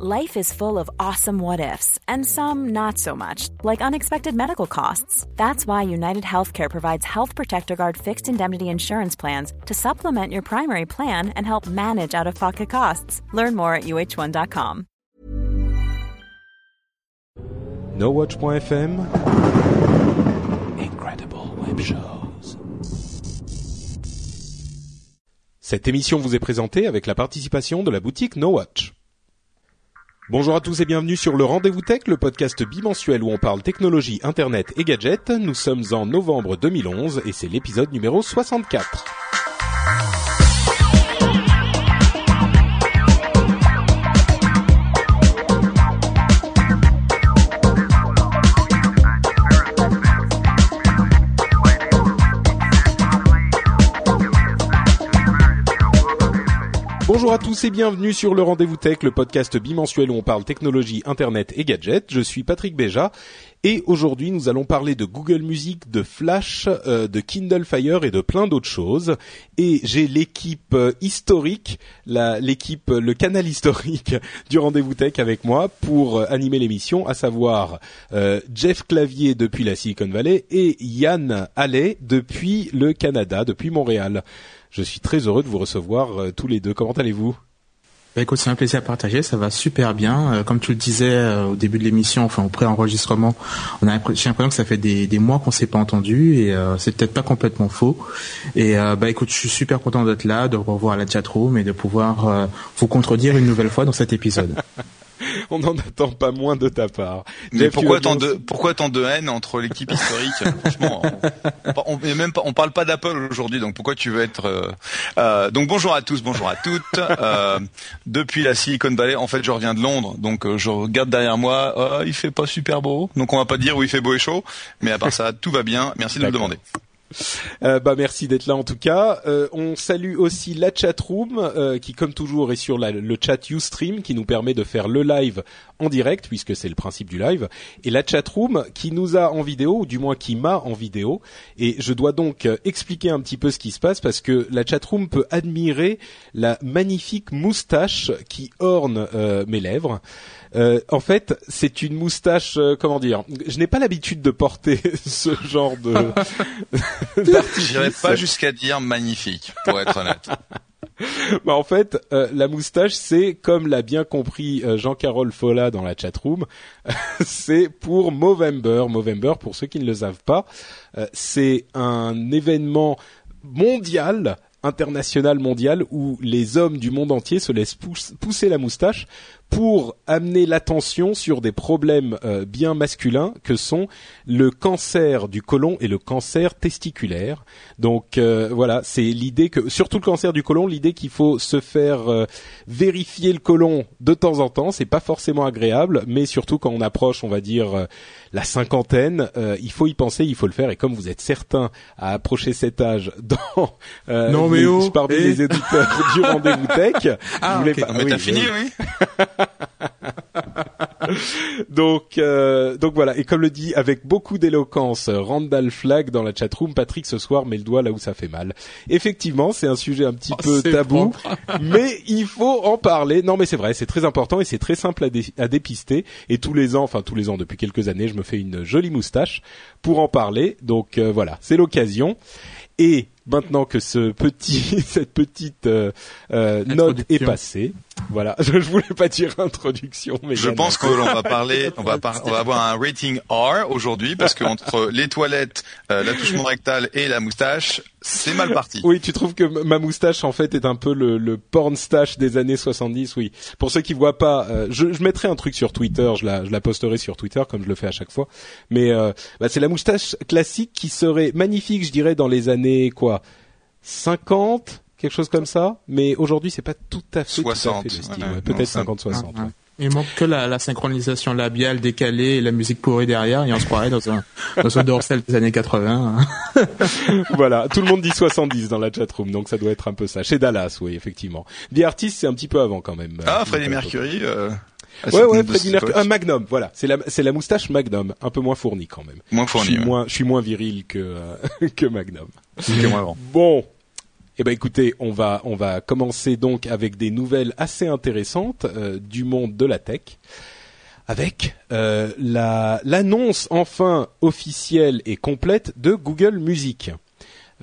Life is full of awesome what ifs, and some not so much, like unexpected medical costs. That's why United Healthcare provides Health Protector Guard fixed indemnity insurance plans to supplement your primary plan and help manage out of pocket costs. Learn more at uh1.com. NoWatch.fm Incredible Web Shows. Cette émission vous est présentée avec la participation de la boutique NoWatch. Bonjour à tous et bienvenue sur le Rendez-vous Tech, le podcast bimensuel où on parle technologie, internet et gadgets. Nous sommes en novembre 2011 et c'est l'épisode numéro 64. Bonjour à tous et bienvenue sur le Rendez-vous Tech, le podcast bimensuel où on parle technologie, internet et gadgets. Je suis Patrick Béja et aujourd'hui nous allons parler de Google Music, de Flash, euh, de Kindle Fire et de plein d'autres choses. Et j'ai l'équipe euh, historique, l'équipe, le canal historique du Rendez-vous Tech avec moi pour euh, animer l'émission, à savoir Jeff Clavier depuis la Silicon Valley et Yann Allais depuis le Canada, depuis Montréal. Je suis très heureux de vous recevoir euh, tous les deux. Comment allez-vous? Bah écoute, c'est un plaisir à partager, ça va super bien. Euh, comme tu le disais euh, au début de l'émission, enfin au pré-enregistrement, on a j'ai l'impression que ça fait des, des mois qu'on s'est pas entendu et c'est peut-être pas complètement faux. Et bah écoute, je suis super content d'être là, de revoir la chatroom et de pouvoir vous contredire une nouvelle fois dans cet épisode. on n'en attend pas moins de ta part. Mais pourquoi tant de pourquoi tant de haine entre l'équipe historique Franchement, on, on, même pas, on parle pas d'Apple aujourd'hui, donc pourquoi tu veux être euh, euh, Donc bonjour à tous, bonjour à toutes. Euh, depuis la Silicon Valley, en fait, je reviens de Londres, donc euh, je regarde derrière moi. Il fait pas super beau, donc on va pas dire où il fait beau et chaud, mais à part ça, tout va bien. Merci de me demander. Euh, bah merci d'être là en tout cas. Euh, on salue aussi la chatroom euh, qui comme toujours est sur le chat Ustream qui nous permet de faire le live en direct puisque c'est le principe du live et la chatroom qui nous a en vidéo ou du moins qui m'a en vidéo et je dois donc expliquer un petit peu ce qui se passe parce que la chatroom peut admirer la magnifique moustache qui orne mes lèvres. Euh, en fait, c'est une moustache, euh, comment dire Je n'ai pas l'habitude de porter ce genre de. J'irais pas jusqu'à dire magnifique, pour être honnête. bah en fait, euh, la moustache, c'est comme l'a bien compris Jean-Carole Folla dans la chatroom, c'est pour Movember. Movember, pour ceux qui ne le savent pas, c'est un événement mondial international mondial où les hommes du monde entier se laissent pousser la moustache pour amener l'attention sur des problèmes euh, bien masculins que sont le cancer du côlon et le cancer testiculaire. Donc euh, voilà, c'est l'idée que surtout le cancer du côlon, l'idée qu'il faut se faire euh, vérifier le côlon de temps en temps, c'est pas forcément agréable, mais surtout quand on approche, on va dire la cinquantaine, il faut y penser, il faut le faire et comme vous êtes certains à approcher cet âge dans non, mais oh, parmi les éditeurs du rendez-vous tech, ah, okay. pas... mais t'as fini, oui. donc, euh, donc voilà. Et comme le dit avec beaucoup d'éloquence Randall Flagg dans la chatroom, Patrick ce soir met le doigt là où ça fait mal. Effectivement, c'est un sujet un petit oh, peu tabou, mais il faut en parler. Non, mais c'est vrai, c'est très important et c'est très simple à, à, dépister. Et tous les ans, enfin tous les ans depuis quelques années, je me fais une jolie moustache pour en parler. Donc euh, voilà, c'est l'occasion. Et maintenant que ce petit, cette petite euh, euh, note est passée, voilà, je, je voulais pas dire introduction, mais je pense qu'on va parler, on va, on va avoir un rating R aujourd'hui parce que entre les toilettes, euh, l'attouchement rectal et la moustache, c'est mal parti. Oui, tu trouves que ma moustache en fait est un peu le, le porn stash des années 70, oui. Pour ceux qui voient pas, euh, je, je, mettrai un truc sur Twitter, je la, je la posterai sur Twitter comme je le fais à chaque fois. Mais euh, bah, c'est la moustache classique qui serait magnifique, je dirais, dans les années quoi 50 quelque chose comme ça. Mais aujourd'hui, c'est pas tout à fait, 60, le style. Peut-être 50-60. Il manque que la, la, synchronisation labiale décalée et la musique pourrie derrière et on se croirait dans un, dans un dorsal des années 80. Hein. voilà, tout le monde dit 70 dans la chatroom, donc ça doit être un peu ça. Chez Dallas, oui, effectivement. The Artist, c'est un petit peu avant quand même. Ah, Freddie Mercury. Euh... ouais, ouais, Freddie Mercury. Un Magnum, voilà. C'est la, c'est la moustache Magnum, un peu moins fournie quand même. Moins fournie. Je suis ouais. moins, je suis moins viril que euh, que Magnum. Que moi avant. Bon, Eh ben écoutez, on va on va commencer donc avec des nouvelles assez intéressantes euh, du monde de la tech, avec euh, la l'annonce enfin officielle et complète de Google Music.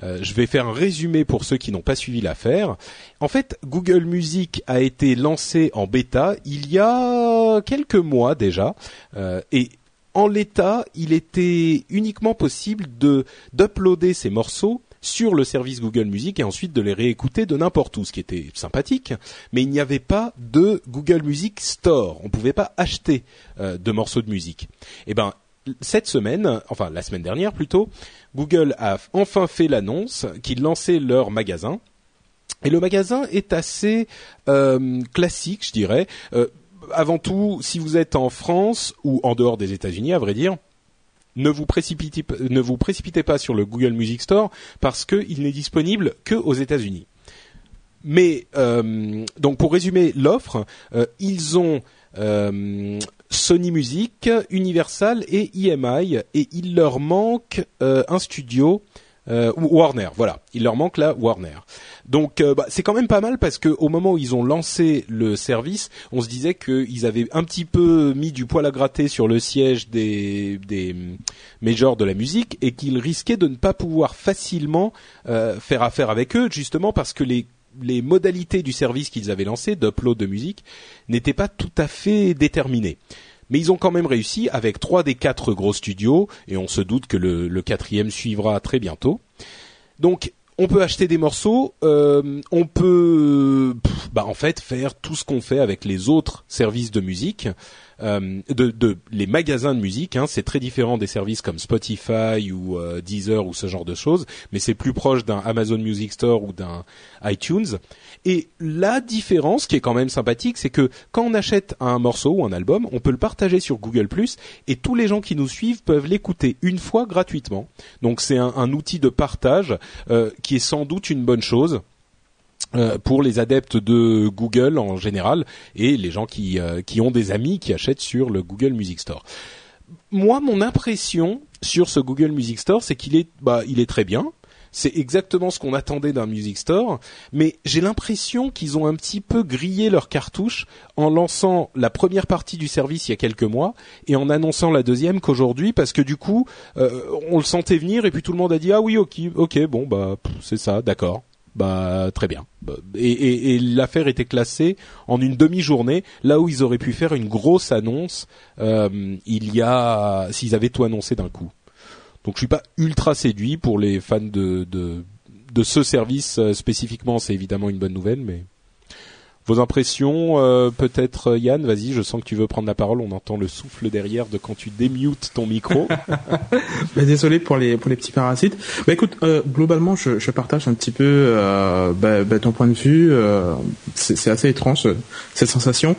Euh, je vais faire un résumé pour ceux qui n'ont pas suivi l'affaire. En fait, Google Music a été lancé en bêta il y a quelques mois déjà, euh, et en l'état, il était uniquement possible de d'uploader ces morceaux sur le service Google Music et ensuite de les réécouter de n'importe où, ce qui était sympathique. Mais il n'y avait pas de Google Music Store. On ne pouvait pas acheter euh, de morceaux de musique. Eh ben, cette semaine, enfin la semaine dernière plutôt, Google a enfin fait l'annonce qu'ils lançaient leur magasin. Et le magasin est assez euh, classique, je dirais. Euh, avant tout, si vous êtes en France ou en dehors des États-Unis, à vrai dire, ne vous précipitez, pas sur le Google Music Store parce qu'il n'est disponible que aux États-Unis. Mais euh, donc pour résumer l'offre, ils ont Sony Music, Universal et EMI et il leur manque euh, un studio euh, Warner, voilà, il leur manque la Warner. Donc euh, bah, c'est quand même pas mal parce que au moment où ils ont lancé le service, on se disait qu'ils avaient un petit peu mis du poil à gratter sur le siège des, des majors de la musique et qu'ils risquaient de ne pas pouvoir facilement euh, faire affaire avec eux, justement parce que les les modalités du service qu'ils avaient lancé d'upload de musique n'étaient pas tout à fait déterminées. Mais ils ont quand même réussi avec trois des quatre gros studios, et on se doute que le, quatrième suivra très bientôt. Donc on peut acheter des morceaux, euh, on peut bah, en fait faire tout ce qu'on fait avec les autres services de musique. Euh, de, les magasins de musique. Hein, c'est très différent des services comme Spotify ou euh, Deezer ou ce genre de choses, mais c'est plus proche d'un Amazon Music Store ou d'un iTunes. Et la différence, qui est quand même sympathique, c'est que quand on achète un morceau ou un album, on peut le partager sur Google ⁇ et tous les gens qui nous suivent peuvent l'écouter une fois gratuitement. Donc c'est un, un, outil de partage euh, qui est sans doute une bonne chose. Euh, pour les adeptes de Google en général et les gens qui, euh, qui ont des amis qui achètent sur le Google Music Store. Moi, mon impression sur ce Google Music Store, c'est qu'il est, bah, il est très bien. C'est exactement ce qu'on attendait d'un Music Store, mais j'ai l'impression qu'ils ont un petit peu grillé leur cartouche en lançant la première partie du service il y a quelques mois et en annonçant la deuxième qu'aujourd'hui, parce que du coup, euh, on le sentait venir et puis tout le monde a dit ah oui ok ok bon bah c'est ça d'accord bah très bien. Et, l'affaire était classée en une demi-journée, là où ils auraient pu faire une grosse annonce euh, il y a s'ils avaient tout annoncé d'un coup. Donc je suis pas ultra séduit pour les fans de de, de ce service euh, spécifiquement, c'est évidemment une bonne nouvelle, mais vos impressions, euh, peut-être euh, Yann, vas-y, je sens que tu veux prendre la parole. On entend le souffle derrière de quand tu démutes ton micro. bah, désolé pour les pour les petits parasites. Bah écoute, euh, globalement, je, je, partage un petit peu euh, bah, bah, ton point de vue. Euh, c'est assez étrange cette sensation,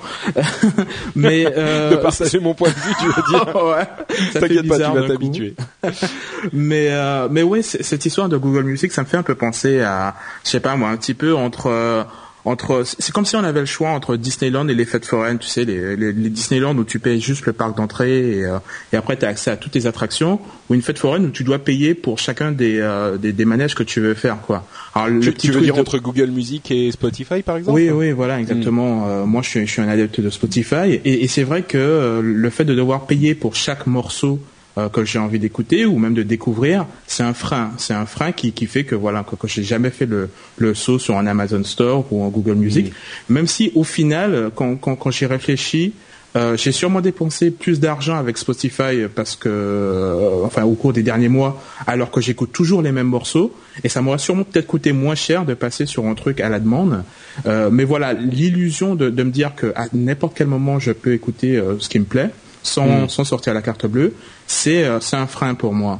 mais de partager mon point de vue, tu veux dire? Ouais. T'inquiète pas, tu vas t'habituer. mais mais ouais, cette histoire de Google Music, ça me fait un peu penser à, je sais pas moi, un petit peu entre entre c'est comme si on avait le choix entre Disneyland et les fêtes foraines, tu sais les, les, Disneyland où tu payes juste le parc d'entrée et, euh, et après tu as accès à toutes les attractions ou une fête foraine où tu dois payer pour chacun des, euh, des, des, manèges que tu veux faire quoi. Alors le tu, veux dire entre Google Music et Spotify par exemple? Oui oui voilà exactement. Hmm. Euh, moi je suis je suis un adepte de Spotify et, et c'est vrai que le fait de devoir payer pour chaque morceau euh, que j'ai envie d'écouter ou même de découvrir, c'est un frein. C'est un frein qui, qui fait que voilà que, que j'ai jamais fait le, le saut sur un Amazon Store ou un Google Music. Même si au final, quand, quand, quand j'y réfléchis, euh, j'ai sûrement dépensé plus d'argent avec Spotify parce que, euh, enfin, au cours des derniers mois, alors que j'écoute toujours les mêmes morceaux, et ça m'aurait sûrement peut-être coûté moins cher de passer sur un truc à la demande. Euh, mais voilà, l'illusion de, de, me dire que à n'importe quel moment je peux écouter ce qui me plaît, sans, mm. sans sortir la carte bleue, c'est euh, un frein pour moi.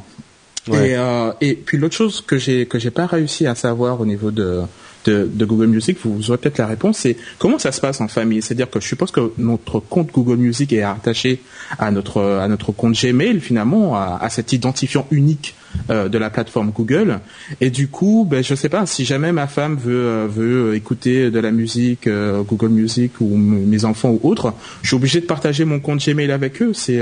Et, euh, et puis l'autre chose que j'ai que j'ai pas réussi à savoir au niveau de de, de Google Music, vous aurez peut-être la réponse, c'est comment ça se passe en famille? C'est-à-dire que je suppose que notre compte Google Music est attaché à notre à notre compte Gmail finalement, à, à cet identifiant unique de la plateforme Google. Et du coup, ben, je sais pas si jamais ma femme veut veut écouter de la musique Google Music ou mes enfants ou autres, je suis obligé de partager mon compte Gmail avec eux. C'est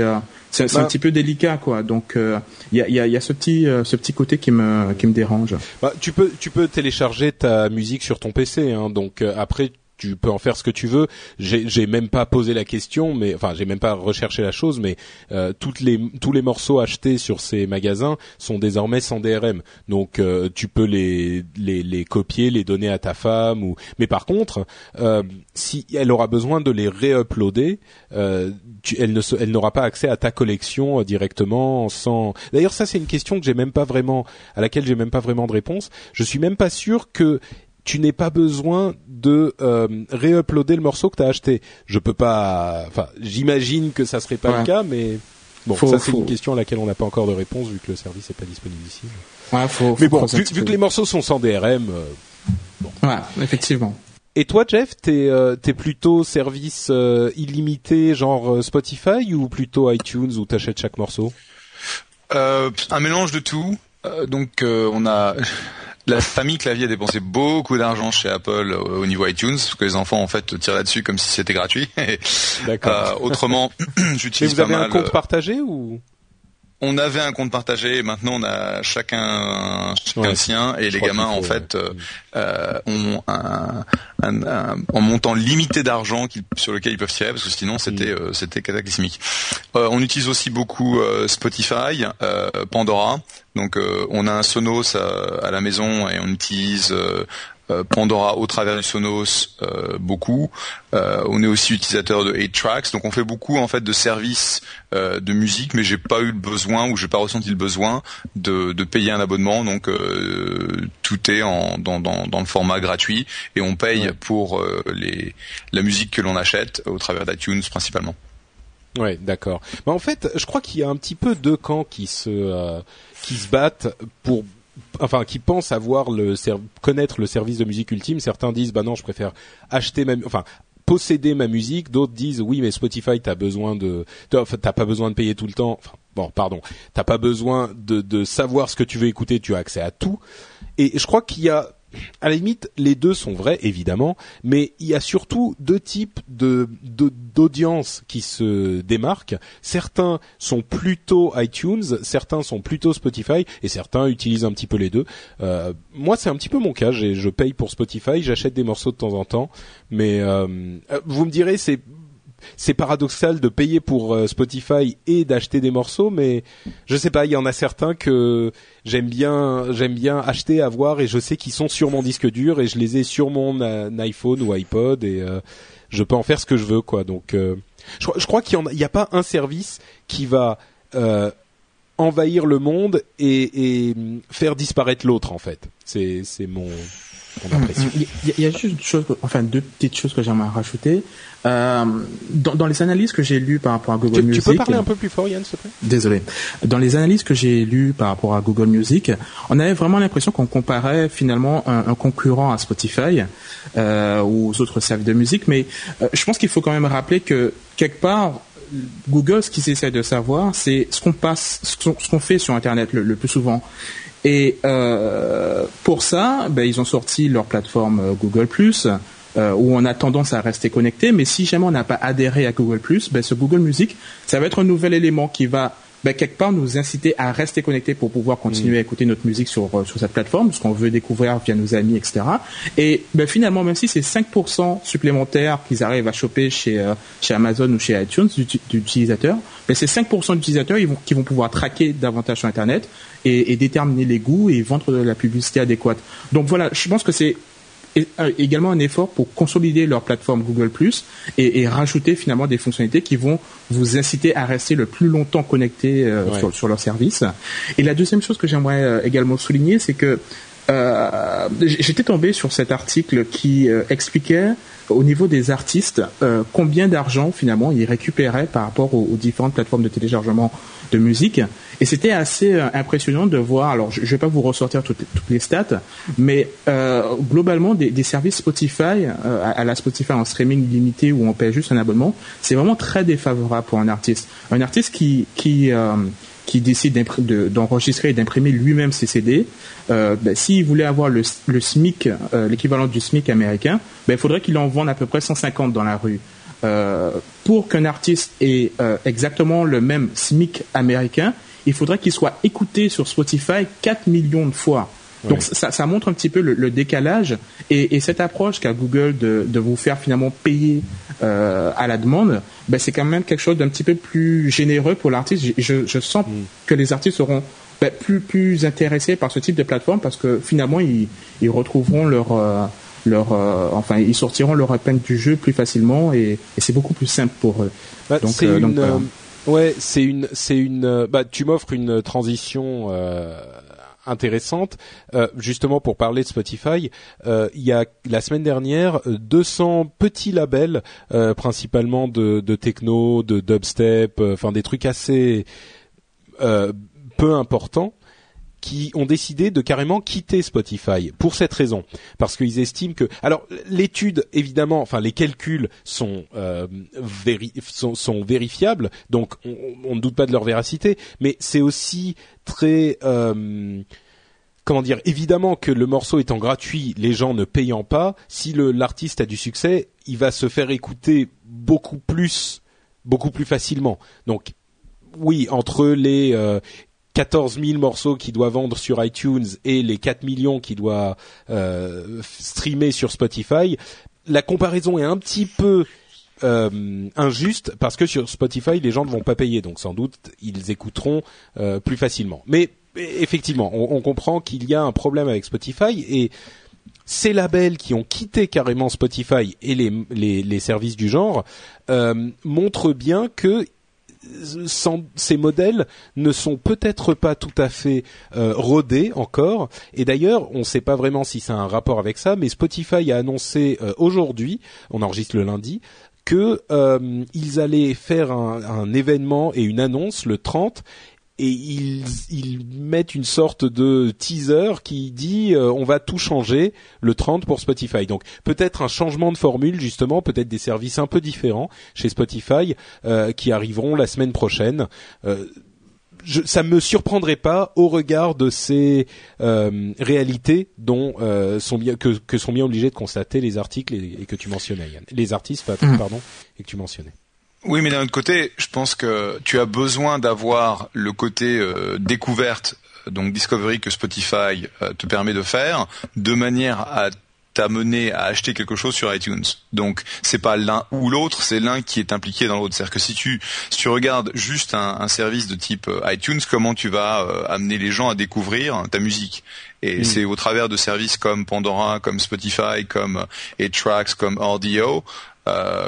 c'est un bah. petit peu délicat quoi. Donc il y a, y, a, y, a, ce petit ce petit côté qui me qui me dérange. Bah, tu peux tu peux télécharger ta musique sur ton PC. Hein, donc après tu peux en faire ce que tu veux. J'ai même pas posé la question, mais enfin j'ai même pas recherché la chose, mais euh, toutes les tous les morceaux achetés sur ces magasins sont désormais sans DRM, donc euh, tu peux les, les, les copier, les donner à ta femme ou. Mais par contre, euh, si elle aura besoin de les réuploader, euh, elle ne elle n'aura pas accès à ta collection directement sans. D'ailleurs ça c'est une question que j'ai même pas vraiment à laquelle j'ai même pas vraiment de réponse. Je suis même pas sûr que tu n'aies pas besoin de euh, réuploader le morceau que tu as acheté. Je peux pas. Enfin, j'imagine que ça serait pas le cas, mais bon, ça c'est une question à laquelle on n'a pas encore de réponse vu que le service n'est pas disponible ici. Ouais, faut, mais bon, vu, que les morceaux sont sans DRM, euh, bon. Ouais, effectivement. Et toi, Jeff, t'es euh, es plutôt service euh, illimité, genre Spotify, ou plutôt iTunes où t'achètes chaque morceau? Un mélange de tout. donc, on a la famille Clavier a dépensé beaucoup d'argent chez Apple au niveau iTunes, parce que les enfants en fait tirent là-dessus comme si c'était gratuit. D'accord. Euh, autrement, j'utilise pas mal. Vous avez un compte euh, partagé ou? On avait un compte partagé et maintenant on a chacun chacun sien et les gamins en fait euh, euh, ont un, un, un, montant limité d'argent sur lequel ils peuvent tirer parce que sinon c'était mm. euh, c'était cataclysmique. on utilise aussi beaucoup Spotify, Pandora. Donc on a un Sonos à, la maison et on utilise euh, Pandora au travers du Sonos euh, beaucoup. Euh, on est aussi utilisateur de 8 Tracks, donc on fait beaucoup en fait de services de musique, mais j'ai pas eu le besoin ou j'ai pas ressenti le besoin de, payer un abonnement. Donc tout est en, dans, dans, le format gratuit et on paye pour les, la musique que l'on achète au travers d'iTunes principalement. Ouais, d'accord. Mais en fait, je crois qu'il y a un petit peu deux camps qui se qui se battent pour enfin qui pensent avoir le connaître le service de musique ultime. Certains disent bah non, je préfère acheter ma enfin posséder ma musique. D'autres disent oui, mais Spotify t'as besoin de t'as pas besoin de payer tout le temps. Bon, pardon, t'as pas besoin de, de savoir ce que tu veux écouter. Tu as accès à tout. Et je crois qu'il y a à la limite, les deux sont vrais, évidemment, mais il y a surtout deux types de d'audience qui se démarquent. Certains sont plutôt iTunes, certains sont plutôt Spotify, et certains utilisent un petit peu les deux. Euh, moi, c'est un petit peu mon cas. Je paye pour Spotify, j'achète des morceaux de temps en temps, mais euh, vous me direz, c'est c'est paradoxal de payer pour euh, Spotify et d'acheter des morceaux, mais je sais pas, il y en a certains que j'aime bien, j'aime bien acheter, avoir, et je sais qu'ils sont sur mon disque dur et je les ai sur mon euh, iPhone ou iPod et euh, je peux en faire ce que je veux, quoi. Donc, je, crois qu'il n'y a, pas un service qui va envahir le monde et, et faire disparaître l'autre, en fait. C'est, il y, a juste une chose, enfin deux petites choses que j'aimerais rajouter. Euh, dans, dans, les analyses que j'ai lues par rapport à Google Music, tu peux parler un peu plus fort, Yann, s'il te plaît? Désolé. Dans les analyses que j'ai lues par rapport à Google Music, on avait vraiment l'impression qu'on comparait finalement un, un, concurrent à Spotify euh, ou aux autres services de musique. Mais euh, je pense qu'il faut quand même rappeler que quelque part, Google, ce qu'ils essaient de savoir, c'est ce qu'on passe, ce qu'on fait sur Internet le, le plus souvent. Et euh, pour ça, ben, ils ont sorti leur plateforme euh, Google euh, où on a tendance à rester connecté. Mais si jamais on n'a pas adhéré à Google ben, ce Google Music, ça va être un nouvel élément qui va ben, quelque part nous inciter à rester connectés pour pouvoir continuer mm. à écouter notre musique sur, euh, sur cette plateforme, ce qu'on veut découvrir via nos amis, etc. Et ben, finalement, même si c'est 5% supplémentaires qu'ils arrivent à choper chez, euh, chez Amazon ou chez iTunes d'utilisateurs, ben, c'est 5% d'utilisateurs vont, qui vont pouvoir traquer davantage sur Internet et, et déterminer les goûts et vendre de la publicité adéquate. Donc voilà, je pense que c'est également un effort pour consolider leur plateforme Google et, et rajouter finalement des fonctionnalités qui vont vous inciter à rester le plus longtemps connecté euh, sur, sur, leur service. Et la deuxième chose que j'aimerais euh, également souligner, c'est que euh, j'étais tombé sur cet article qui expliquait au niveau des artistes combien d'argent finalement ils récupéraient par rapport aux, aux, différentes plateformes de téléchargement de musique. Et c'était assez euh, impressionnant de voir, alors je ne vais pas vous ressortir toutes, les stats, mais euh, globalement des, services Spotify, euh, à, la Spotify en streaming limité où on paie juste un abonnement, c'est vraiment très défavorable pour un artiste. Un artiste qui, qui, qui décide d'enregistrer et d'imprimer lui-même ses CD, ben, s'il voulait avoir le, SMIC, l'équivalent du SMIC américain, ben, il faudrait qu'il en vende à peu près 150 dans la rue. Euh, pour qu'un artiste ait exactement le même SMIC américain, il faudrait qu'il soit écouté sur Spotify 4 millions de fois. Donc ça, ça, montre un petit peu le, décalage et, et, cette approche qu'a Google de, de, vous faire finalement payer euh, à la demande, ben c'est quand même quelque chose d'un petit peu plus généreux pour l'artiste. Je, je, sens mm. que les artistes seront ben, plus plus intéressés par ce type de plateforme parce que finalement ils, ils retrouveront leur euh, leur euh, enfin ils sortiront leur épingle du jeu plus facilement et, et c'est beaucoup plus simple pour eux. Bah, donc, euh, donc Ouais, c'est une, c'est une. Bah, tu m'offres une transition euh, intéressante. Euh, justement pour parler de Spotify, euh, il y a la semaine dernière 200 petits labels, euh, principalement de, de, techno, de dubstep, enfin des trucs assez peu importants qui ont décidé de carrément quitter Spotify pour cette raison, parce qu'ils estiment que alors l'étude évidemment, enfin les calculs sont euh, sont, vérifiables, donc on, ne doute pas de leur véracité, mais c'est aussi très euh, comment dire, évidemment que le morceau étant gratuit, les gens ne payant pas, si l'artiste a du succès, il va se faire écouter beaucoup plus, beaucoup plus facilement. Donc oui, entre les euh, 14 000 morceaux qu'il doit vendre sur iTunes et les 4 millions qu'il doit euh, streamer sur Spotify, la comparaison est un petit peu euh, injuste parce que sur Spotify les gens ne vont pas payer donc sans doute ils écouteront euh, plus facilement. Mais effectivement, on, comprend qu'il y a un problème avec Spotify et ces labels qui ont quitté carrément Spotify et les, les, services du genre euh, montrent bien que ces modèles ne sont peut-être pas tout à fait euh, rodés encore. Et d'ailleurs, on ne sait pas vraiment si ça a un rapport avec ça, mais Spotify a annoncé euh, aujourd'hui, on enregistre le lundi, que euh, ils allaient faire un, un, événement et une annonce le 30 et ils, ils, mettent une sorte de teaser qui dit euh, on va tout changer le 30 pour Spotify. Donc peut-être un changement de formule justement, peut-être des services un peu différents chez Spotify euh, qui arriveront la semaine prochaine. Euh, je, ça me surprendrait pas au regard de ces euh, réalités dont sont bien que, que, sont bien obligés de constater les articles et, que tu mentionnais, Yann. les artistes, mmh. pardon, et que tu mentionnais. Oui, mais d'un autre côté, je pense que tu as besoin d'avoir le côté euh, découverte, donc discovery que Spotify euh, te permet de faire, de manière à t'amener à acheter quelque chose sur iTunes. Donc c'est pas l'un ou l'autre, c'est l'un qui est impliqué dans l'autre. C'est-à-dire que si tu si tu regardes juste un, service de type euh, iTunes, comment tu vas amener les gens à découvrir ta musique? Et mm. c'est au travers de services comme Pandora, comme Spotify, comme A-Tracks, comme Audio,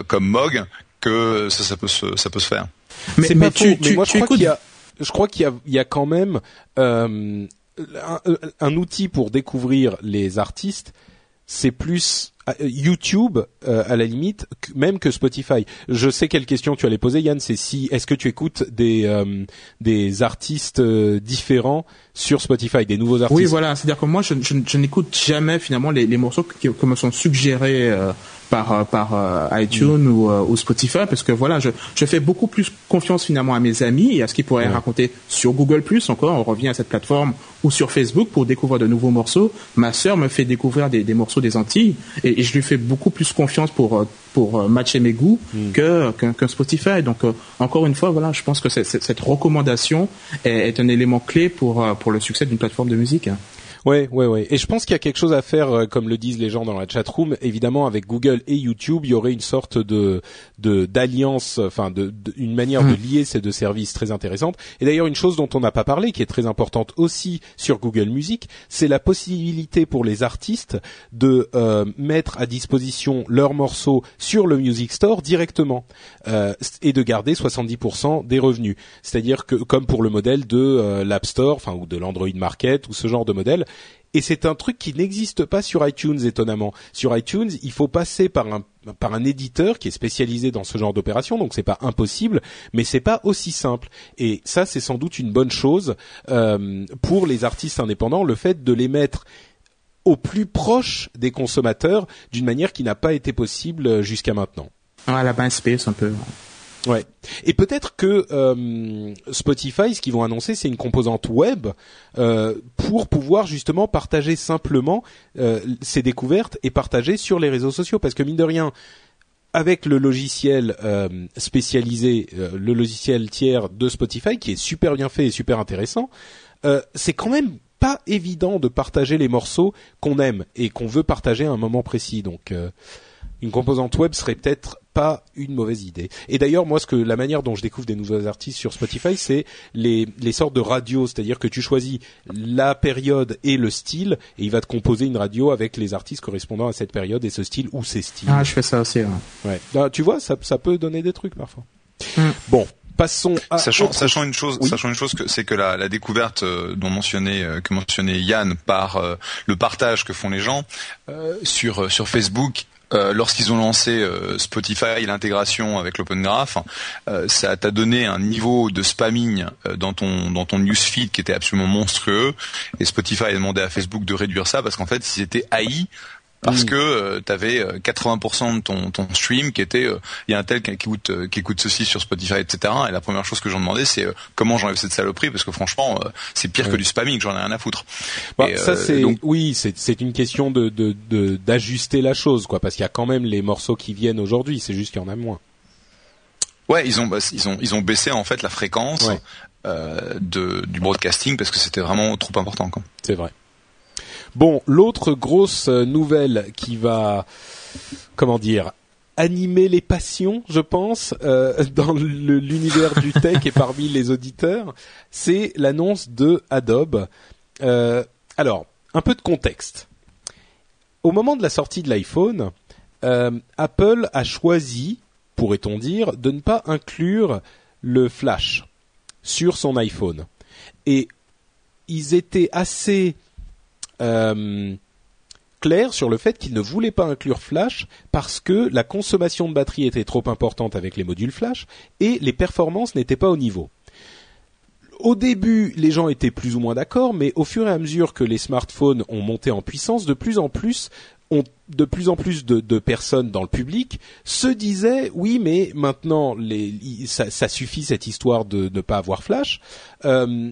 comme Mog que ça, ça peut se, ça peut se faire. Mais, mais, tu, tu, moi, je crois qu'il y a, je crois qu'il y a, il y a quand même euh, un, un, outil pour découvrir les artistes. C'est plus euh, YouTube euh, à la limite même que Spotify. Je sais quelle question tu allais poser Yann, c'est si est-ce que tu écoutes des euh, des artistes différents sur Spotify, des nouveaux artistes. Oui, voilà, c'est-à-dire que moi je, je, je n'écoute jamais finalement les, les morceaux qui, qui, me sont suggérés par euh, par euh, iTunes ou, euh, ou, Spotify parce que voilà je, je fais beaucoup plus confiance finalement à mes amis et à ce qu'ils pourraient raconter sur Google Plus encore. On revient à cette plateforme ou sur Facebook pour découvrir de nouveaux morceaux. Ma sœur me fait découvrir des, des morceaux des Antilles et, je lui fais beaucoup plus confiance pour pour matcher mes goûts mm. que qu'un Spotify donc encore une fois voilà je pense que cette recommandation est, est, un élément clé pour pour le succès d'une plateforme de musique Ouais, ouais, ouais. Et je pense qu'il y a quelque chose à faire, euh, comme le disent les gens dans la chat room. Évidemment, avec Google et YouTube, il y aurait une sorte de d'alliance, enfin, de, une manière de hmm. lier ces deux services très intéressante. Et d'ailleurs, une chose dont on n'a pas parlé, qui est très importante aussi sur Google Music, c'est la possibilité pour les artistes de euh, mettre à disposition leurs morceaux sur le Music Store directement euh, et de garder 70% des revenus. C'est-à-dire que, comme pour le modèle de euh, l'App Store, enfin, ou de l'Android Market ou ce genre de modèle, et c'est un truc qui n'existe pas sur iTunes étonnamment. Sur iTunes, il faut passer par un par éditeur qui est spécialisé dans ce genre d'opération, donc c'est pas impossible, mais c'est pas aussi simple. Et ça, c'est sans doute une bonne chose euh, pour les artistes indépendants, le fait de les mettre au plus proche des consommateurs d'une manière qui n'a pas été possible jusqu'à maintenant. La space un peu. Ouais. Et peut-être que euh, Spotify, ce qu'ils vont annoncer, c'est une composante web euh, pour pouvoir justement partager simplement euh, ces découvertes et partager sur les réseaux sociaux. Parce que mine de rien, avec le logiciel euh, spécialisé, le logiciel tiers de Spotify, qui est super bien fait et super intéressant, c'est quand même pas évident de partager les morceaux qu'on aime et qu'on veut partager à un moment précis. Donc une composante web serait peut-être pas une mauvaise idée. Et d'ailleurs, moi, ce que la manière dont je découvre des nouveaux artistes sur Spotify, c'est les, les sortes de radios, c'est-à-dire que tu choisis la période et le style, et il va te composer une radio avec les artistes correspondant à cette période et ce style ou ces styles. Ah, je fais ça aussi. Ouais. ouais. Tu vois, ça, ça peut donner des trucs parfois. Mm. Bon, passons à sachant, autre- sachant une chose, Oui. sachant une chose que c'est que la, la découverte euh, dont mentionnait euh, que mentionnait Yann par euh, le partage que font les gens euh, sur euh, sur Facebook. Euh, Lorsqu'ils ont lancé euh, Spotify et l'intégration avec l'Open Graph, euh, ça t'a donné un niveau de spamming dans ton dans ton newsfeed qui était absolument monstrueux. Et Spotify a demandé à Facebook de réduire ça parce qu'en fait, ils étaient haïs parce Mm. que tu avais 80% de ton, ton stream qui était euh, il y a un tel qui écoute euh, qui écoute ceci sur Spotify etc et la première chose que j'en demandais c'est euh, comment j'enlève cette saloperie parce que franchement euh, c'est pire Ouais. que du spamming j'en ai rien à foutre Bah, Et, ça euh, c'est donc- oui, c'est c'est une question de de de- d'ajuster la chose quoi, parce qu'il y a quand même les morceaux qui viennent aujourd'hui. C'est juste qu'il y en a moins. ouais ils ont bah, ils ont ils ont baissé en fait la fréquence Ouais. euh, de du broadcasting parce que c'était vraiment trop important quoi. C'est vrai. Bon, l'autre grosse euh, nouvelle qui va, comment dire, animer les passions, je pense, euh, dans l'univers du tech et parmi les auditeurs, c'est l'annonce de Adobe. Euh, alors, un peu de contexte. Au moment de la sortie de l'iPhone, Apple a choisi, pourrait-on dire, de ne pas inclure le flash sur son iPhone. Et ils étaient assez euh, clairs sur le fait qu'ils ne voulaient pas inclure Flash parce que la consommation de batterie était trop importante avec les modules Flash et les performances n'étaient pas au niveau. Au début, les gens étaient plus ou moins d'accord, mais au fur et à mesure que les smartphones ont monté en puissance, de plus en plus, de plus en plus de, personnes dans le public se disaient oui, mais maintenant, ça suffit cette histoire de ne pas avoir Flash. Euh,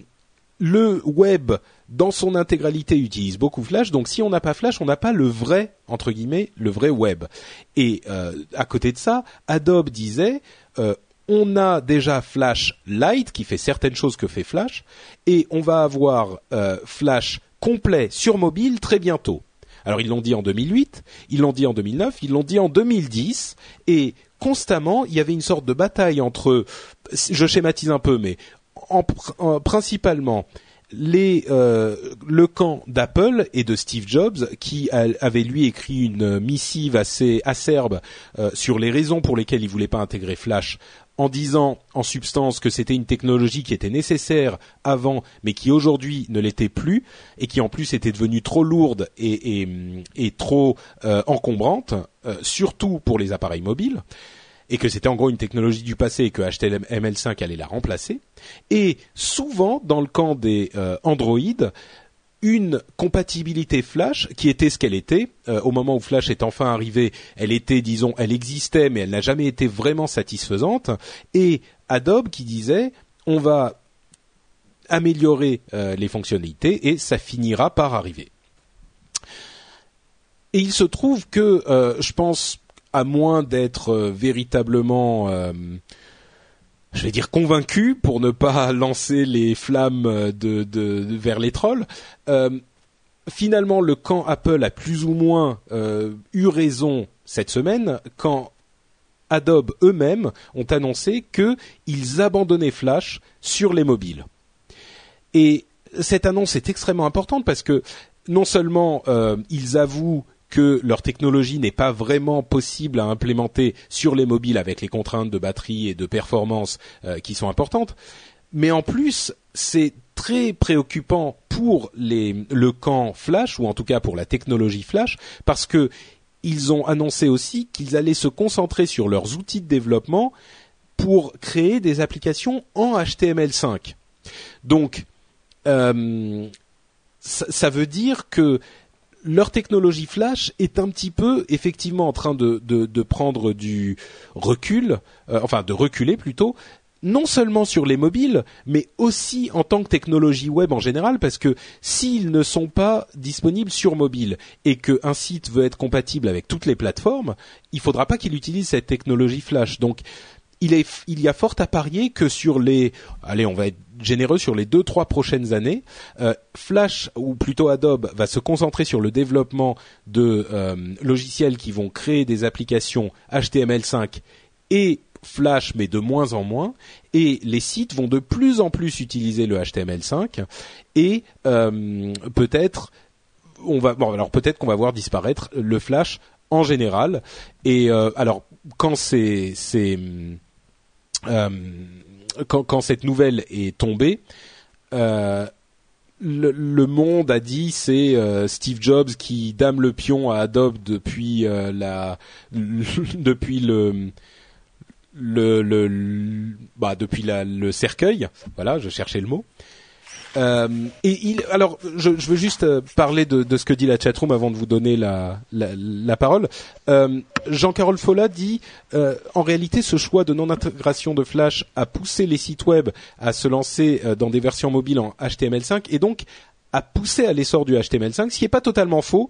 le web dans son intégralité utilise beaucoup Flash, donc si on n'a pas Flash, on n'a pas le vrai entre guillemets le vrai web. Et euh, à côté de ça, Adobe disait euh, on a déjà Flash Lite qui fait certaines choses que fait Flash, et on va avoir euh, Flash complet sur mobile très bientôt. Alors ils l'ont dit en 2008, ils l'ont dit en 2009, ils l'ont dit en 2010, et constamment il y avait une sorte de bataille entre, je schématise un peu, mais en, pr- en- principalement euh, le camp d'Apple et de Steve Jobs qui avait lui écrit une missive assez acerbe euh, sur les raisons pour lesquelles il voulait pas intégrer Flash en disant en substance que c'était une technologie qui était nécessaire avant mais qui aujourd'hui ne l'était plus et qui en plus était devenue trop lourde et, trop euh, encombrante euh, surtout pour les appareils mobiles et que c'était en gros une technologie du passé et que HTML5 allait la remplacer. Et souvent, dans le camp des euh, Android, une compatibilité Flash qui était ce qu'elle était euh, au moment où Flash est enfin arrivé, elle était disons, elle existait mais elle n'a jamais été vraiment satisfaisante et Adobe qui disait on va améliorer euh, les fonctionnalités et ça finira par arriver. Et il se trouve que euh, je pense à moins d'être euh, véritablement, euh, je vais dire convaincu pour ne pas lancer les flammes euh, vers les trolls. finalement, le camp Apple a plus ou moins eu raison cette semaine quand Adobe eux-mêmes ont annoncé qu'ils abandonnaient Flash sur les mobiles. Et cette annonce est extrêmement importante parce que non seulement ils avouent que leur technologie n'est pas vraiment possible à implémenter sur les mobiles avec les contraintes de batterie et de performance euh, qui sont importantes, mais en plus c'est très préoccupant pour le camp Flash ou en tout cas pour la technologie Flash parce que ils ont annoncé aussi qu'ils allaient se concentrer sur leurs outils de développement pour créer des applications en HTML5. Donc, euh, ça veut dire que leur technologie Flash est un petit peu effectivement en train de, de, prendre du recul, euh, enfin de reculer plutôt, non seulement sur les mobiles, mais aussi en tant que technologie web en général, parce que s'ils ne sont pas disponibles sur mobile et qu'un site veut être compatible avec toutes les plateformes, il faudra pas qu'il utilise cette technologie Flash. Donc il, est, il y a fort à parier que sur les, allez, on va être généreux sur les deux trois prochaines années, euh, Flash ou plutôt Adobe va se concentrer sur le développement de euh, logiciels qui vont créer des applications HTML5 et Flash, mais de moins en moins, et les sites vont de plus en plus utiliser le HTML5, et euh, peut-être on va, bon, alors peut-être qu'on va voir disparaître le Flash en général. Et euh, alors quand c'est c'est euh, quand, quand, cette nouvelle est tombée, euh, le, le, monde a dit c'est euh, Steve Jobs qui dame le pion à Adobe depuis la depuis le le, le, bah depuis la, le cercueil, voilà, je cherchais le mot. Euh, alors, je, veux juste euh, parler de, ce que dit la chatroom avant de vous donner la, parole. Euh, Jean-Carol Folla dit, euh, en réalité, ce choix de non-intégration de Flash a poussé les sites web à se lancer dans des versions mobiles en HTML5 et donc a poussé à l'essor du HTML5, ce qui n'est pas totalement faux.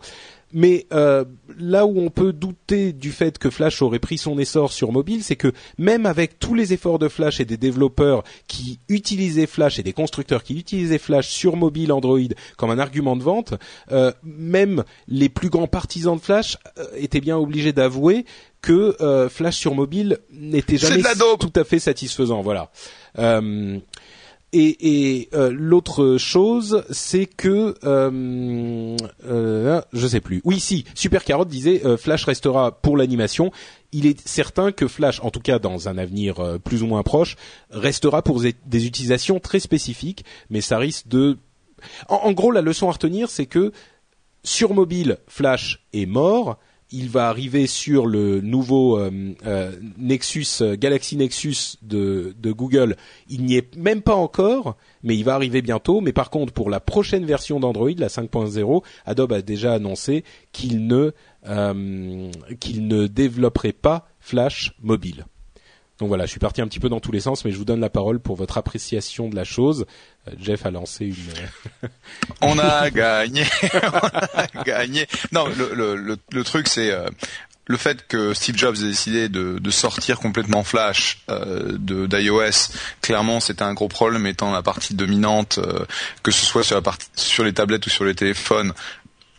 Mais euh, là où on peut douter du fait que Flash aurait pris son essor sur mobile, c'est que même avec tous les efforts de Flash et des développeurs qui utilisaient Flash et des constructeurs qui utilisaient Flash sur mobile Android comme un argument de vente, euh, même les plus grands partisans de Flash euh, étaient bien obligés d'avouer que Flash sur mobile n'était jamais tout à fait satisfaisant. Voilà. Et, euh, l'autre chose, c'est que euh, euh, je sais plus. Oui, si Super Carotte disait euh, Flash restera pour l'animation. Il est certain que Flash, en tout cas dans un avenir euh, plus ou moins proche, restera pour des utilisations très spécifiques, mais ça risque de. En, en gros, la leçon à retenir, c'est que sur mobile, Flash est mort il va arriver sur le nouveau euh, euh, Nexus euh, Galaxy Nexus de, de Google. Il n'y est même pas encore, mais il va arriver bientôt. Mais par contre, pour la prochaine version d'Android, la 5.0, Adobe a déjà annoncé qu'il ne qu'il ne développerait pas Flash mobile. Donc voilà, je suis parti un petit peu dans tous les sens, mais je vous donne la parole pour votre appréciation de la chose. Euh, Jeff a lancé une. on a gagné, on a gagné. Non, le, le, le, truc c'est euh, le fait que Steve Jobs ait décidé de, de sortir complètement Flash euh, de d'iOS, clairement c'était un gros problème étant la partie dominante, euh, que ce soit sur la partie sur les tablettes ou sur les téléphones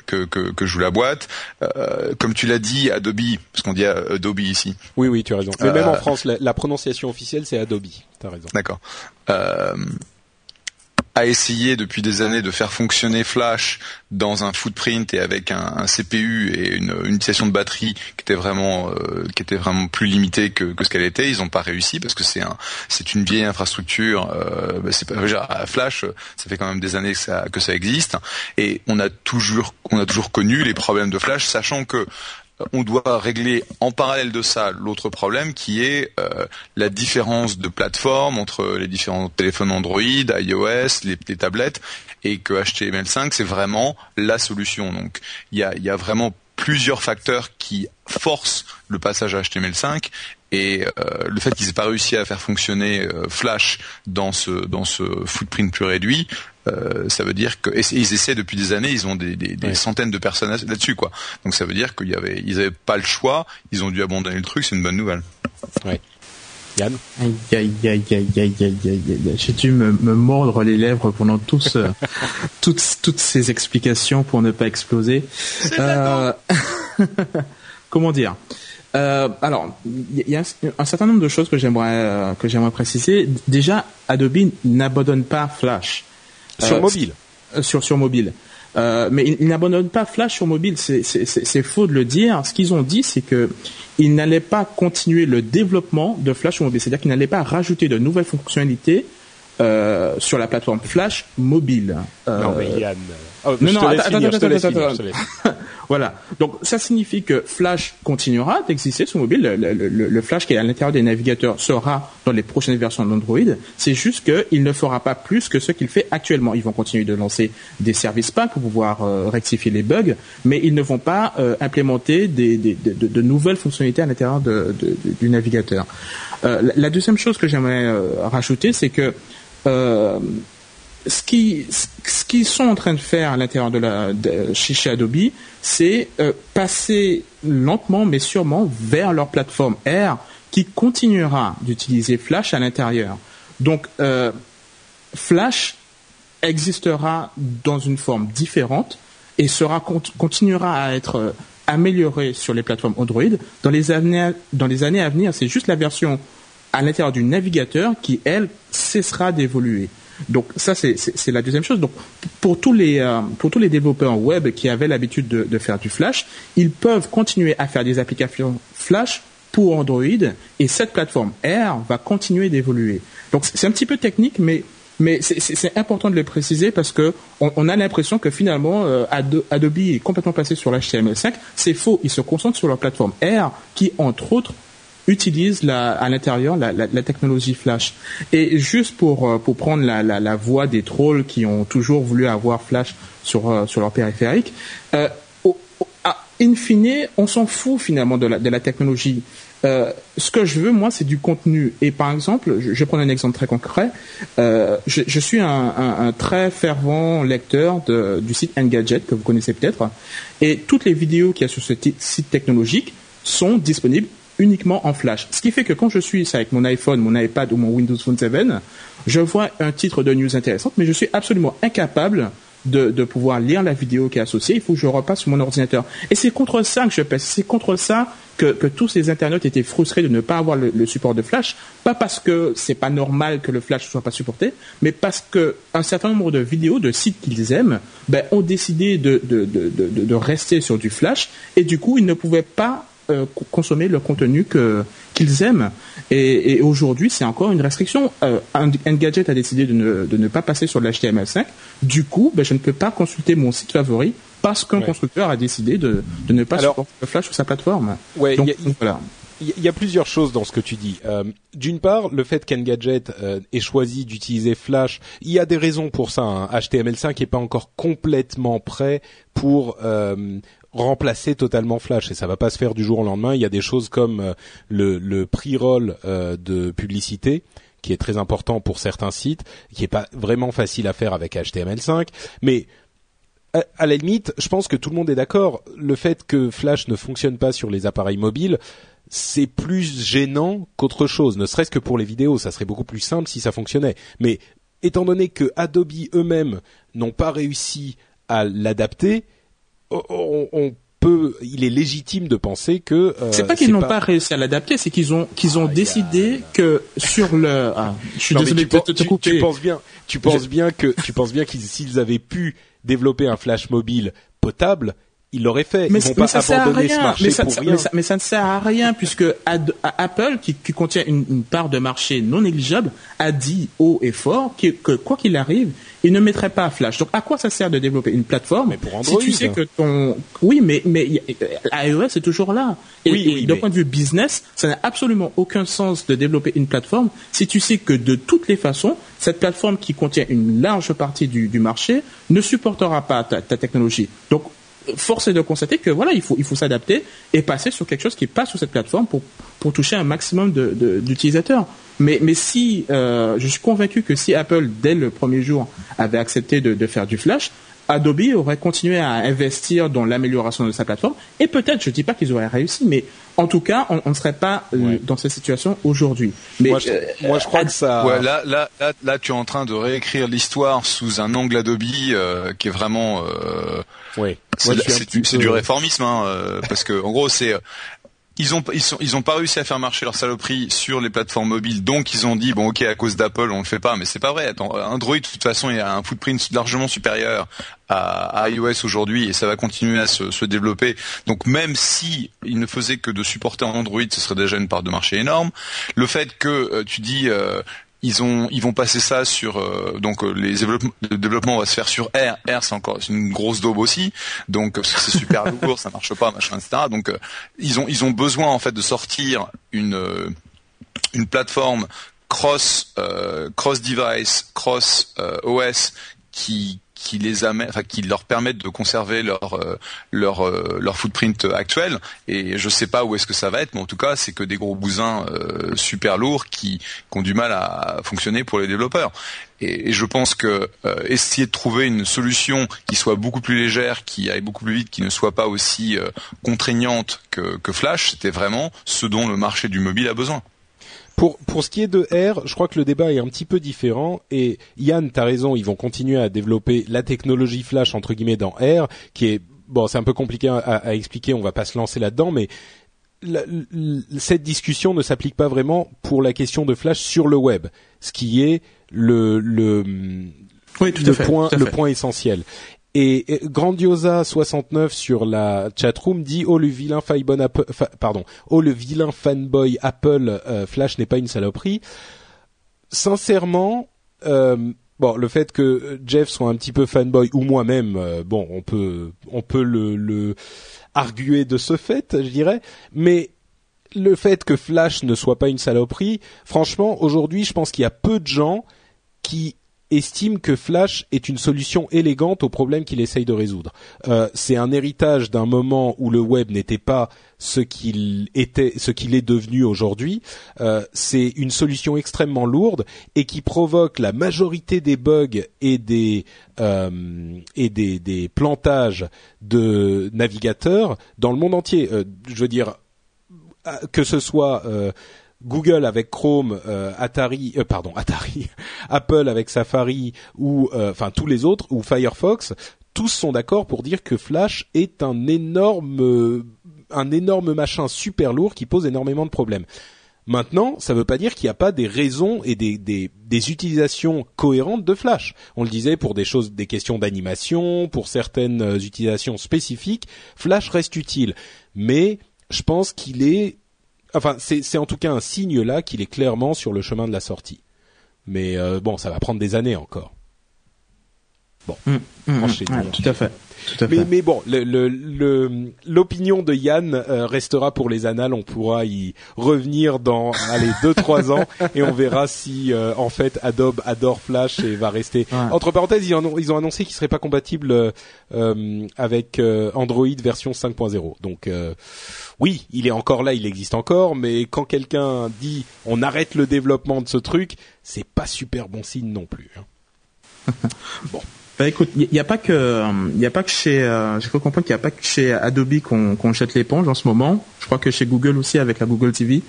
que, que, que joue la boîte. Euh, comme tu l'as dit, Adobe, parce qu'on dit Adobe ici. Oui, oui, tu as raison. Mais même en euh, France, la, la prononciation officielle, c'est Adobe. T'as raison. D'accord. Euh, a essayé depuis des années de faire fonctionner Flash dans un footprint et avec un, CPU et une, une, utilisation de batterie qui était vraiment euh, qui était vraiment plus limitée que, que ce qu'elle était. Ils n'ont pas réussi parce que c'est un c'est une vieille infrastructure. Euh, bah, c'est pas Flash, ça fait quand même des années que ça que ça existe et on a toujours on a toujours connu les problèmes de Flash, sachant que on doit régler en parallèle de ça l'autre problème qui est euh, la différence de plateforme entre les différents téléphones Android, iOS, les, tablettes, et que HTML5 c'est vraiment la solution. Donc il y a, y a vraiment plusieurs facteurs qui forcent le passage à HTML5 et euh, le fait qu'ils aient pas réussi à faire fonctionner euh, Flash dans ce dans ce footprint plus réduit, euh, ça veut dire que et ils essaient depuis des années, ils ont des, des, des centaines de personnes là-dessus quoi. Donc ça veut dire qu'il y avait ils avaient pas le choix, ils ont dû abandonner le truc, c'est une bonne nouvelle. Ouais. Yann Aïe aïe aïe aïe aïe aïe aïe J'ai dû me, me, mordre les lèvres pendant tous, toutes toutes ces explications pour ne pas exploser. Euh... Comment dire? Euh, alors, il y a un certain nombre de choses que j'aimerais euh, que j'aimerais préciser. Déjà, Adobe n'abandonne pas Flash sur euh, mobile. sur sur mobile. mais ils, n'abandonnent pas Flash sur mobile. C'est faux de le dire. Ce qu'ils ont dit, c'est que ils n'allaient pas continuer le développement de Flash sur mobile. C'est-à-dire qu'ils n'allaient pas rajouter de nouvelles fonctionnalités sur la plateforme Flash mobile. non, mais Yann. Oh, non, non, attends, attends, attends, attends, Voilà. Donc ça signifie que Flash continuera d'exister sur mobile. Le, le, le, Flash qui est à l'intérieur des navigateurs sera dans les prochaines versions d'Android. C'est juste qu'il ne fera pas plus que ce qu'il fait actuellement. Ils vont continuer de lancer des services packs pour pouvoir euh, rectifier les bugs, mais ils ne vont pas euh, implémenter des, des, de, de, nouvelles fonctionnalités à l'intérieur de, du navigateur. Euh, la, deuxième chose que j'aimerais rajouter, c'est que ce qui ce qu'ils sont en train de faire à l'intérieur de la chez, Adobe, c'est euh, passer lentement mais sûrement vers leur plateforme R qui continuera d'utiliser Flash à l'intérieur. Donc euh, Flash existera dans une forme différente et continuera à être euh, amélioré sur les plateformes Android dans les années à venir. C'est juste la version à l'intérieur du navigateur qui elle cessera d'évoluer. Donc ça c'est la deuxième chose. Donc pour tous les euh, pour tous les développeurs web qui avaient l'habitude de, faire du Flash, ils peuvent continuer à faire des applications Flash pour Android et cette plateforme R va continuer d'évoluer. Donc c'est un petit peu technique, mais mais c'est important de le préciser parce que on, on a l'impression que finalement euh, Adobe est complètement passé sur l'HTML5. C'est faux. Ils se concentrent sur leur plateforme R qui entre autres utilise la, à l'intérieur la, la, la, technologie Flash. Et juste pour, euh, pour prendre la, la, voix des trolls qui ont toujours voulu avoir Flash sur, euh, sur leur périphérique, euh, in fine, on s'en fout finalement de la, de la technologie. Euh, ce que je veux, moi, c'est du contenu. Et par exemple, je, je vais prendre un exemple très concret. Euh, je, je, suis un, un, un, très fervent lecteur de, du site Engadget, que vous connaissez peut-être. Et toutes les vidéos qu'il y a sur ce site technologique sont disponibles uniquement en flash. Ce qui fait que quand je suis avec mon iPhone, mon iPad ou mon Windows Phone 7, je vois un titre de news intéressante, mais je suis absolument incapable de, de, pouvoir lire la vidéo qui est associée. Il faut que je repasse sur mon ordinateur. Et c'est contre ça que je pèse. C'est contre ça que, que, tous ces internautes étaient frustrés de ne pas avoir le, support de Flash. Pas parce que c'est pas normal que le Flash ne soit pas supporté, mais parce que un certain nombre de vidéos, de sites qu'ils aiment, ben, ont décidé de, de, de, de, rester sur du Flash. Et du coup, ils ne pouvaient pas euh, consommer le contenu que qu'ils aiment. Et, aujourd'hui, c'est encore une restriction. Euh, un, gadget a décidé de ne, de ne pas passer sur l'HTML5. Du coup, ben, je ne peux pas consulter mon site favori parce qu'un constructeur a décidé de, de ne pas supporter le Flash sur sa plateforme. Ouais, donc, voilà. Il y a plusieurs choses dans ce que tu dis. Euh, D'une part, le fait qu'Engadget euh, ait choisi d'utiliser Flash, il y a des raisons pour ça. Hein. HTML5 n'est pas encore complètement prêt pour euh, remplacer totalement Flash et ça va pas se faire du jour au lendemain. Il y a des choses comme euh, le, le pre-roll euh, de publicité qui est très important pour certains sites, qui est pas vraiment facile à faire avec HTML5, mais à, la limite, je pense que tout le monde est d'accord. Le fait que Flash ne fonctionne pas sur les appareils mobiles, c'est plus gênant qu'autre chose. Ne serait-ce que pour les vidéos, ça serait beaucoup plus simple si ça fonctionnait. Mais étant donné que Adobe eux-mêmes n'ont pas réussi à l'adapter, on, peut, il est légitime de penser que. Euh, c'est pas qu'ils n'ont pas... réussi à l'adapter, c'est qu'ils ont qu'ils ont ah, décidé que sur le. Ah, je suis désolé de te, couper. Tu penses bien, tu penses bien que tu penses bien qu'ils s'ils avaient pu développer un flash mobile potable, il l'aurait fait. Mais, Ils vont pas ça abandonner ce marché mais ça, pour rien. Mais ça, ne sert à rien puisque Apple, qui, qui contient une, une, part de marché non négligeable, a dit haut et fort que, que quoi qu'il arrive, il ne mettrait pas Flash. Donc à quoi ça sert de développer une plateforme mais pour Android, si tu sais que ton oui, mais mais iOS est toujours là. Et, oui, d'un point de vue business, ça n'a absolument aucun sens de développer une plateforme si tu sais que de toutes les façons, cette plateforme qui contient une large partie du, du marché ne supportera pas ta, ta technologie. Donc force est de constater que voilà, il faut, il faut s'adapter et passer sur quelque chose qui passe sur cette plateforme pour, pour toucher un maximum d'utilisateurs. mais, mais si, euh, je suis convaincu que si Apple, dès le premier jour, avait accepté de, de faire du Flash, Adobe aurait continué à investir dans l'amélioration de sa plateforme et peut-être, je dis pas qu'ils auraient réussi, mais en tout cas, on ne serait pas euh, dans cette situation aujourd'hui. Mais moi je, euh, moi, je crois que ça. Ouais, là, là, là, là, tu es en train de réécrire l'histoire sous un angle Adobe euh, qui est vraiment. Euh, oui. C'est du réformisme, hein, parce que en gros, c'est ils ont ils, ils ont pas réussi à faire marcher leur saloperie sur les plateformes mobiles, donc ils ont dit bon ok à cause d'Apple on le fait pas, mais c'est pas vrai. Android de toute façon il a un footprint largement supérieur à, iOS aujourd'hui et ça va continuer à se, développer. Donc même si ne faisait que de supporter Android, ce serait déjà une part de marché énorme. Le fait que euh, tu dis euh, ils ont, ils vont passer ça sur euh, donc euh, les développements, le développement va se faire sur R. R c'est encore une grosse daube aussi, donc c'est super lourd, ça marche pas, machin, etc. Donc ils ont, ils ont besoin en fait de sortir une une plateforme cross cross device, cross OS qui qui les amène, enfin qui leur permettent de conserver leur euh, leur euh, leur footprint actuel. Et je sais pas où est-ce que ça va être, mais en tout cas, c'est que des gros bousins euh, super lourds qui, qui, ont du mal à fonctionner pour les développeurs. Et, je pense que essayer de trouver une solution qui soit beaucoup plus légère, qui aille beaucoup plus vite, qui ne soit pas aussi contraignante que, que Flash, c'était vraiment ce dont le marché du mobile a besoin. Pour, pour ce qui est de R, je crois que le débat est un petit peu différent et Yann, tu as raison, ils vont continuer à développer la technologie flash entre guillemets dans R, qui est bon, c'est un peu compliqué à, à, expliquer, on va pas se lancer là-dedans, mais cette discussion ne s'applique pas vraiment pour la question de flash sur le web, ce qui est le le, le point le point essentiel. Et Grandiosa 69 sur la chatroom dit oh le vilain Apple, pardon oh le vilain fanboy Apple euh, Flash n'est pas une saloperie. Sincèrement, euh, bon le fait que Jeff soit un petit peu fanboy ou moi-même, euh, bon on peut on peut le, le arguer de ce fait, je dirais, mais le fait que Flash ne soit pas une saloperie, franchement, aujourd'hui, je pense qu'il y a peu de gens qui estime que Flash est une solution élégante au problème qu'il essaye de résoudre. Euh, c'est un héritage d'un moment où le web n'était pas ce qu'il était, ce qu'il est devenu aujourd'hui. Euh, c'est une solution extrêmement lourde et qui provoque la majorité des bugs et des euh, et des, des, plantages de navigateurs dans le monde entier. je veux dire que ce soit Google avec Chrome, euh, Atari, euh, pardon, Atari, Apple avec Safari ou euh, enfin tous les autres ou Firefox, tous sont d'accord pour dire que Flash est un énorme un machin super lourd qui pose énormément de problèmes. Maintenant, ça ne veut pas dire qu'il n'y a pas des raisons et des, des, des, utilisations cohérentes de Flash. On le disait pour des choses, des questions d'animation, pour certaines utilisations spécifiques, Flash reste utile. Mais je pense qu'il est enfin c'est en tout cas un signe là qu'il est clairement sur le chemin de la sortie. Mais euh, bon, ça va prendre des années encore. Bon, mmh, mmh, mmh. tout à fait. Mais, mais, bon, l'opinion le, de Yann euh, restera pour les annales. On pourra y revenir dans allez deux trois ans et on verra si euh, en fait Adobe adore Flash et va rester. Entre parenthèses, ils, ont, ils ont annoncé qu'il serait pas compatible euh, avec Android version 5.0. Donc oui, il est encore là, il existe encore, mais quand quelqu'un dit on arrête le développement de ce truc, c'est pas super bon signe non plus. Hein. bon. Bah écoute, il n'y a pas que, il y a pas que chez, euh, je peux comprendre qu'il n'y a pas que chez Adobe qu'on qu'on jette l'éponge en ce moment. Je crois que chez Google aussi avec la Google TV,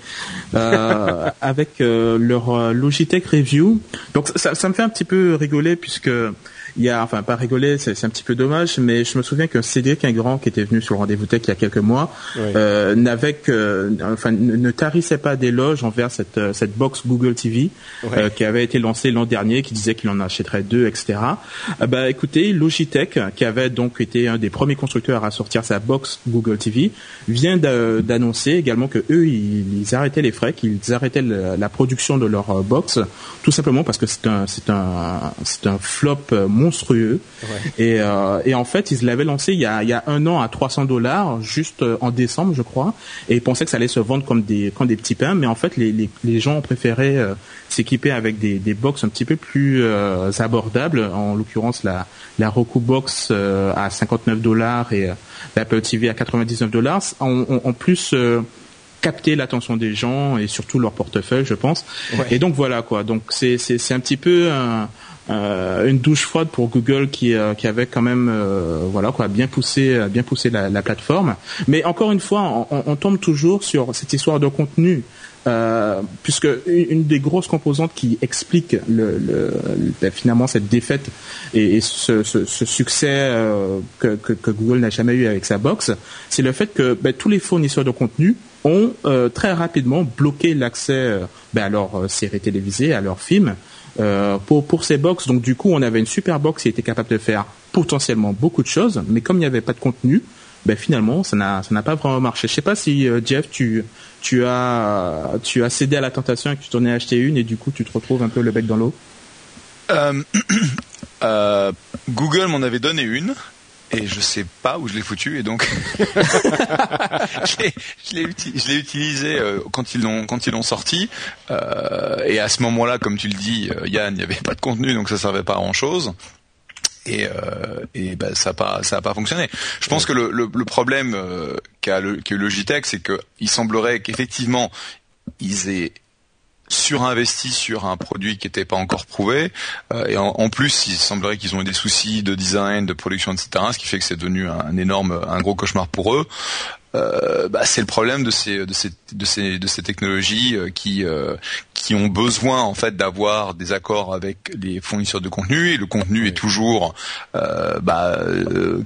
euh, avec euh, leur euh, Logitech Review. Donc ça, ça me fait un petit peu rigoler puisque il y a, enfin pas rigoler, c'est un petit peu dommage, mais je me souviens que Cédric Ingrand, qui était venu sur le rendez-vous tech il y a quelques mois, euh, n'avait que, enfin, ne tarissait pas d'éloges envers cette euh, cette box Google TV euh, qui avait été lancée l'an dernier, qui disait qu'il en achèterait deux, etc. Euh, bah écoutez, Logitech, qui avait donc été un des premiers constructeurs à sortir sa box Google TV, vient d'annoncer également que eux, ils, ils, arrêtaient les frais, qu'ils arrêtaient la production de leur box, tout simplement parce que c'est un c'est un c'est un flop monstrueux. Et, euh, et en fait, ils l'avaient lancé il y, a, il y a un an à 300 dollars, juste euh, en décembre, je crois. Et ils pensaient que ça allait se vendre comme des, comme des petits pains. Mais en fait, les, les, les gens ont préféré euh, s'équiper avec des, des box un petit peu plus abordables. En l'occurrence, la, la Roku Box à 59 dollars et l'Apple TV à 99 dollars. En, en, plus capter l'attention des gens et surtout leur portefeuille, je pense. Et donc voilà quoi. Donc c'est c'est c'est un petit peu un, euh, une douche froide pour Google qui, euh, qui avait quand même euh, voilà quoi bien poussé bien poussé la, la, plateforme. Mais encore une fois, on, on, tombe toujours sur cette histoire de contenu. Euh, puisque une des grosses composantes qui explique le, le, finalement cette défaite et, et ce, ce, ce, succès euh, que, que, que, Google n'a jamais eu avec sa box, c'est le fait que ben, tous les fournisseurs de contenu ont euh, très rapidement bloqué l'accès ben, à leurs séries télévisées, à leurs films, euh, pour, ces box. Donc du coup, on avait une super box qui était capable de faire potentiellement beaucoup de choses, mais comme il n'y avait pas de contenu, ben finalement ça n'a pas vraiment marché. Je sais pas si Jeff tu tu as tu as cédé à la tentation et que tu t'en es acheté une et du coup tu te retrouves un peu le bec dans l'eau? Google m'en avait donné une et je sais pas où je l'ai foutu et donc je l'ai utilisé euh, quand ils l'ont quand ils l'ont sorti euh, et à ce moment-là comme tu le dis euh, Yann il n'y avait pas de contenu donc ça servait pas à grand chose et, euh, et ben, ça n'a pas ça a pas fonctionné. Je pense que le, le, le problème euh, qu'a le, qu Logitech, c'est qu'il semblerait qu'effectivement ils aient surinvesti sur un produit qui n'était pas encore prouvé. Euh, et en, plus, il semblerait qu'ils ont eu des soucis de design, de production, etc. Ce qui fait que c'est devenu un, énorme, un gros cauchemar pour eux. Euh, bah, c'est le problème de ces de ces de ces de ces technologies euh, qui euh, qui ont besoin en fait d'avoir des accords avec les fournisseurs de contenu et le contenu est toujours euh, bah,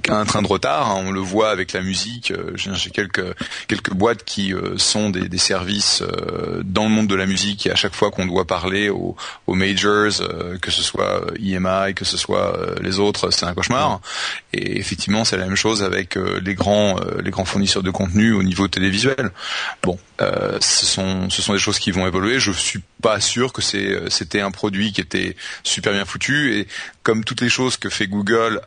un train de retard. Hein. on le voit avec la musique. J'ai quelques quelques boîtes qui sont des, des services dans le monde de la musique et à chaque fois qu'on doit parler aux, aux majors, que ce soit EMI, que ce soit les autres, c'est un cauchemar. Et effectivement, c'est la même chose avec les grands les grands fournisseurs de contenu au niveau télévisuel. Bon, euh, ce sont ce sont des choses qui vont évoluer. Je suis pas sûr que c'est c'était un produit qui était super bien foutu et comme toutes les choses que fait Google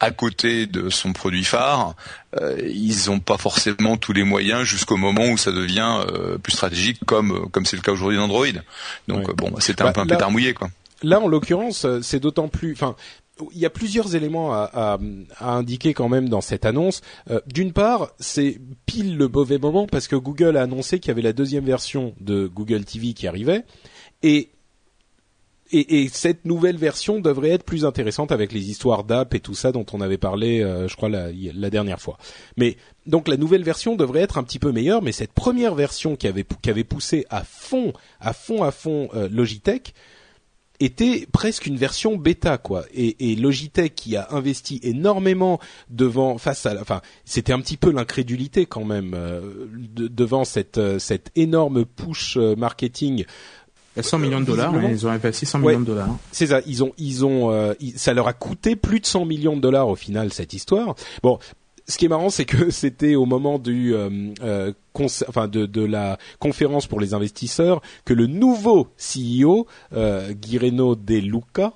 à côté de son produit phare, euh, ils n'ont pas forcément tous les moyens jusqu'au moment où ça devient euh, plus stratégique, comme comme c'est le cas aujourd'hui d'Android. Donc bon, c'était un bah, peu un pétard mouillé quoi. Là, en l'occurrence, c'est d'autant plus. Enfin, il y a plusieurs éléments à, indiquer quand même dans cette annonce. Euh, d'une part, c'est pile le mauvais moment parce que Google a annoncé qu'il y avait la deuxième version de Google TV qui arrivait et et, cette nouvelle version devrait être plus intéressante avec les histoires d'app et tout ça dont on avait parlé, euh, je crois la, dernière fois. Mais donc la nouvelle version devrait être un petit peu meilleure, mais cette première version qui avait qui avait poussé à fond, à fond, à fond euh, Logitech, était presque une version bêta quoi et, et, Logitech qui a investi énormément devant face à enfin c'était un petit peu l'incrédulité quand même euh, devant cette euh, cette énorme push euh, marketing 100 millions de dollars, ils ont investi 100 millions de dollars. C'est ça, ils ont, ils ont, ça leur a coûté plus de 100 millions de dollars au final cette histoire. Bon, ce qui est marrant, c'est que c'était au moment du, euh, euh enfin de, de, la conférence pour les investisseurs que le nouveau CEO, euh, Guireno De Luca,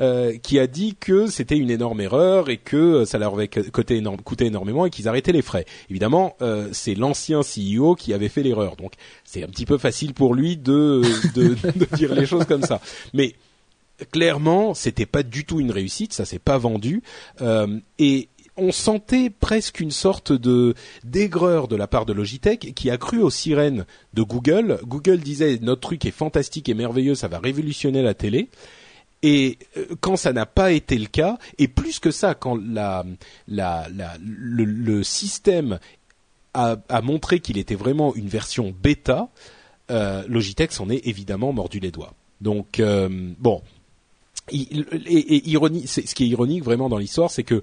euh, qui a dit que c'était une énorme erreur et que ça leur avait coûté, coûté énormément et qu'ils arrêtaient les frais. Évidemment, euh, c'est l'ancien CEO qui avait fait l'erreur, donc c'est un petit peu facile pour lui de, de, de dire les choses comme ça. Mais clairement, c'était pas du tout une réussite, ça s'est pas vendu. Euh, et on sentait presque une sorte de d'aigreur de la part de Logitech qui a cru aux sirènes de Google. Google disait notre truc est fantastique et merveilleux, ça va révolutionner la télé. Et euh, quand ça n'a pas été le cas, et plus que ça, quand le, système a, montré qu'il était vraiment une version bêta, euh, Logitech s'en est évidemment mordu les doigts. Donc euh, bon, et, ce qui est ironique vraiment dans l'histoire, c'est que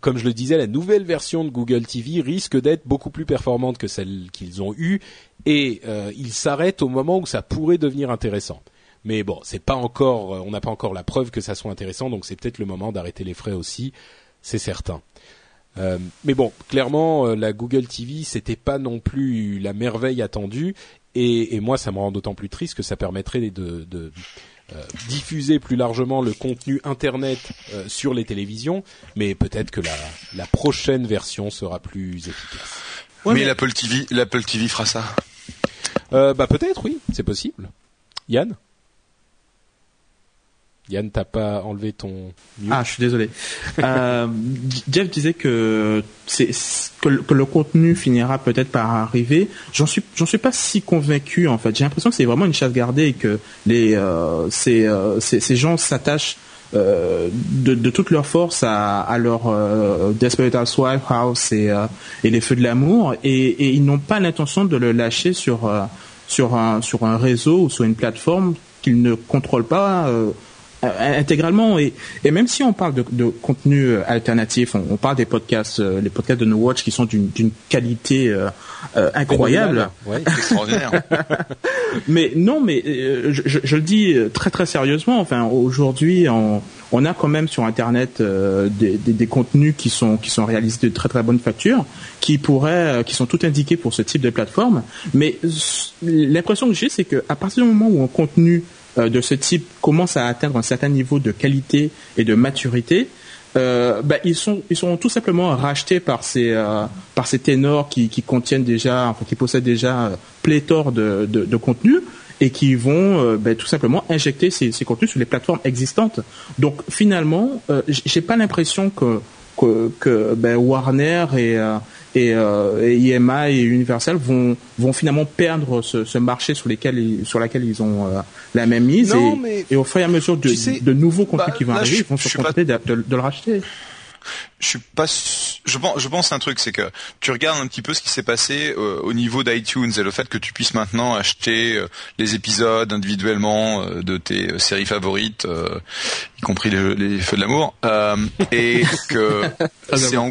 comme je le disais, la nouvelle version de Google TV risque d'être beaucoup plus performante que celle qu'ils ont eue et euh, ils s'arrêtent au moment où ça pourrait devenir intéressant. Mais bon, c'est pas encore, euh, on n'a pas encore la preuve que ça soit intéressant, donc c'est peut-être le moment d'arrêter les frais aussi, c'est certain. Euh, mais bon, clairement, euh, la Google TV, c'était pas non plus la merveille attendue, et, moi, ça me rend d'autant plus triste que ça permettrait de, diffuser plus largement le contenu internet euh, sur les télévisions, mais peut-être que la, la prochaine version sera plus efficace. mais, l'Apple TV, l'Apple TV fera ça. Euh, bah peut-être, oui, c'est possible. Yann? Yann, t'as pas enlevé ton. Ah, je suis désolé. euh, Jeff disait que le contenu finira peut-être par arriver. J'en suis, suis pas si convaincu en fait. J'ai l'impression que c'est vraiment une chasse gardée et que euh, ces, euh, ces, gens s'attachent de, toute leur force à, leur Desperate Housewives House et, les Feux de l'amour et, ils n'ont pas l'intention de le lâcher sur un réseau ou sur une plateforme qu'ils ne contrôlent pas intégralement et, et même si on parle de, de contenu euh, alternatif, on, on, parle des podcasts, euh, les podcasts de No Watch qui sont d'une qualité euh, incroyable, ouais, extraordinaire. mais non, mais je, je, je, le dis très très sérieusement. Enfin, aujourd'hui, on, on a quand même sur Internet des, des, des, contenus qui sont qui sont réalisés de très très bonne facture, qui pourraient, qui sont tout indiqués pour ce type de plateforme. Mais l'impression que j'ai, c'est qu'à partir du moment où un contenu de ce type commence à atteindre un certain niveau de qualité et de maturité, euh, bah, ils sont ils sont tout simplement rachetés par ces euh, par ces ténors qui, qui contiennent déjà enfin qui possèdent déjà euh, pléthore de, de, de contenus et qui vont euh, bah, tout simplement injecter ces, ces contenus sur les plateformes existantes. Donc finalement, euh, j'ai pas l'impression que que, que ben, Warner et et, euh, et IMA et Universal vont vont finalement perdre ce, ce marché sur lesquels ils, sur lequel ils ont euh, la même mise. Et, et, au fur et à mesure de, sais, de nouveaux contenus bah, qui vont arriver, ils vont se contenter pas... de, de, de, le racheter. Je suis pas je pense je pense un truc c'est que tu regardes un petit peu ce qui s'est passé euh, au niveau d'iTunes et le fait que tu puisses maintenant acheter euh, les épisodes individuellement euh, de tes séries favorites y compris les, les feux de l'amour et que c'est en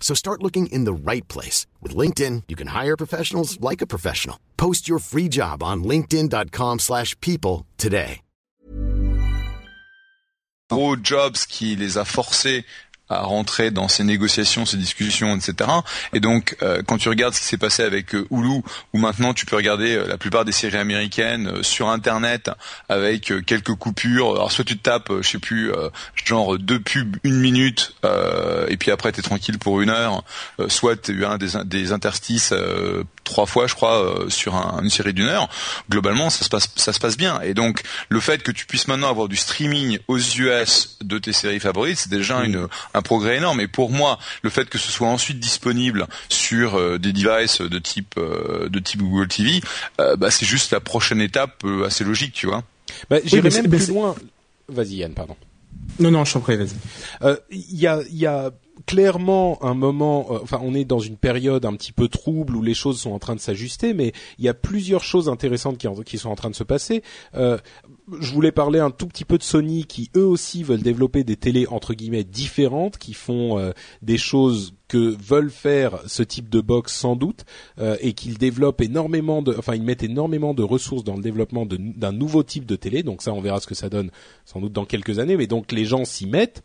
So start looking in the right place. With LinkedIn, you can hire professionals like a professional. Post your free job on linkedin.com slash people today. Gros Jobs qui les a forcés à rentrer dans ces négociations, ces discussions, etc. Et donc, euh, quand tu regardes ce qui s'est passé avec euh, Hulu, où maintenant tu peux regarder euh, la plupart des séries américaines euh, sur Internet avec euh, quelques coupures. Alors soit tu te tapes, je sais plus, genre deux pubs une minute, et puis après t'es tranquille pour une heure. soit tu as un des, des interstices trois fois, je crois, sur un, une série d'une heure. Globalement, ça se passe, ça se passe bien. Et donc, le fait que tu puisses maintenant avoir du streaming aux US de tes séries favorites, c'est déjà une un progrès énorme. Et pour moi, le fait que ce soit ensuite disponible sur euh, des devices de type euh, de type Google TV, euh, bah, c'est juste la prochaine étape assez logique, tu vois. Bah, J'irai oui, même plus loin. Vas-y Yann, pardon. Non, non, je t'en prie, vas-y. Il y a, y a clairement un moment, euh, enfin on est dans une période un petit peu trouble où les choses sont en train de s'ajuster, mais il y a plusieurs choses intéressantes qui, qui sont en train de se passer. Euh, je voulais parler un tout petit peu de Sony qui eux aussi veulent développer des télés entre guillemets différentes, qui font euh, des choses que veulent faire ce type de box sans doute euh, et qu'ils développent énormément de, enfin ils mettent énormément de ressources dans le développement d'un nouveau type de télé. Donc ça on verra ce que ça donne sans doute dans quelques années, mais donc les gens s'y mettent.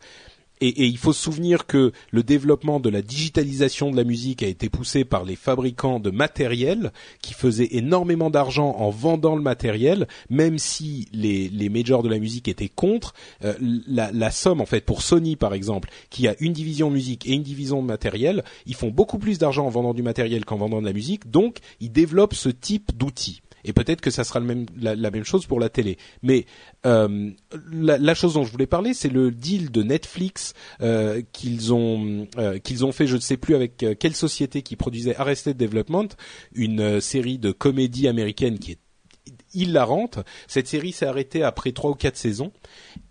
Et, il faut se souvenir que le développement de la digitalisation de la musique a été poussé par les fabricants de matériel qui faisaient énormément d'argent en vendant le matériel, même si les, majors de la musique étaient contre. Euh, la, la, somme, en fait, pour Sony par exemple, qui a une division musique et une division de matériel, ils font beaucoup plus d'argent en vendant du matériel qu'en vendant de la musique, donc ils développent ce type d'outils et peut-être que ça sera la, même chose pour la télé. Mais euh, la, chose dont je voulais parler, c'est le deal de Netflix euh, qu'ils ont euh, qu'ils ont fait, je ne sais plus avec quelle société qui produisait Arrested Development, une série de comédie américaine qui est hilarante. Cette série s'est arrêtée après trois ou quatre saisons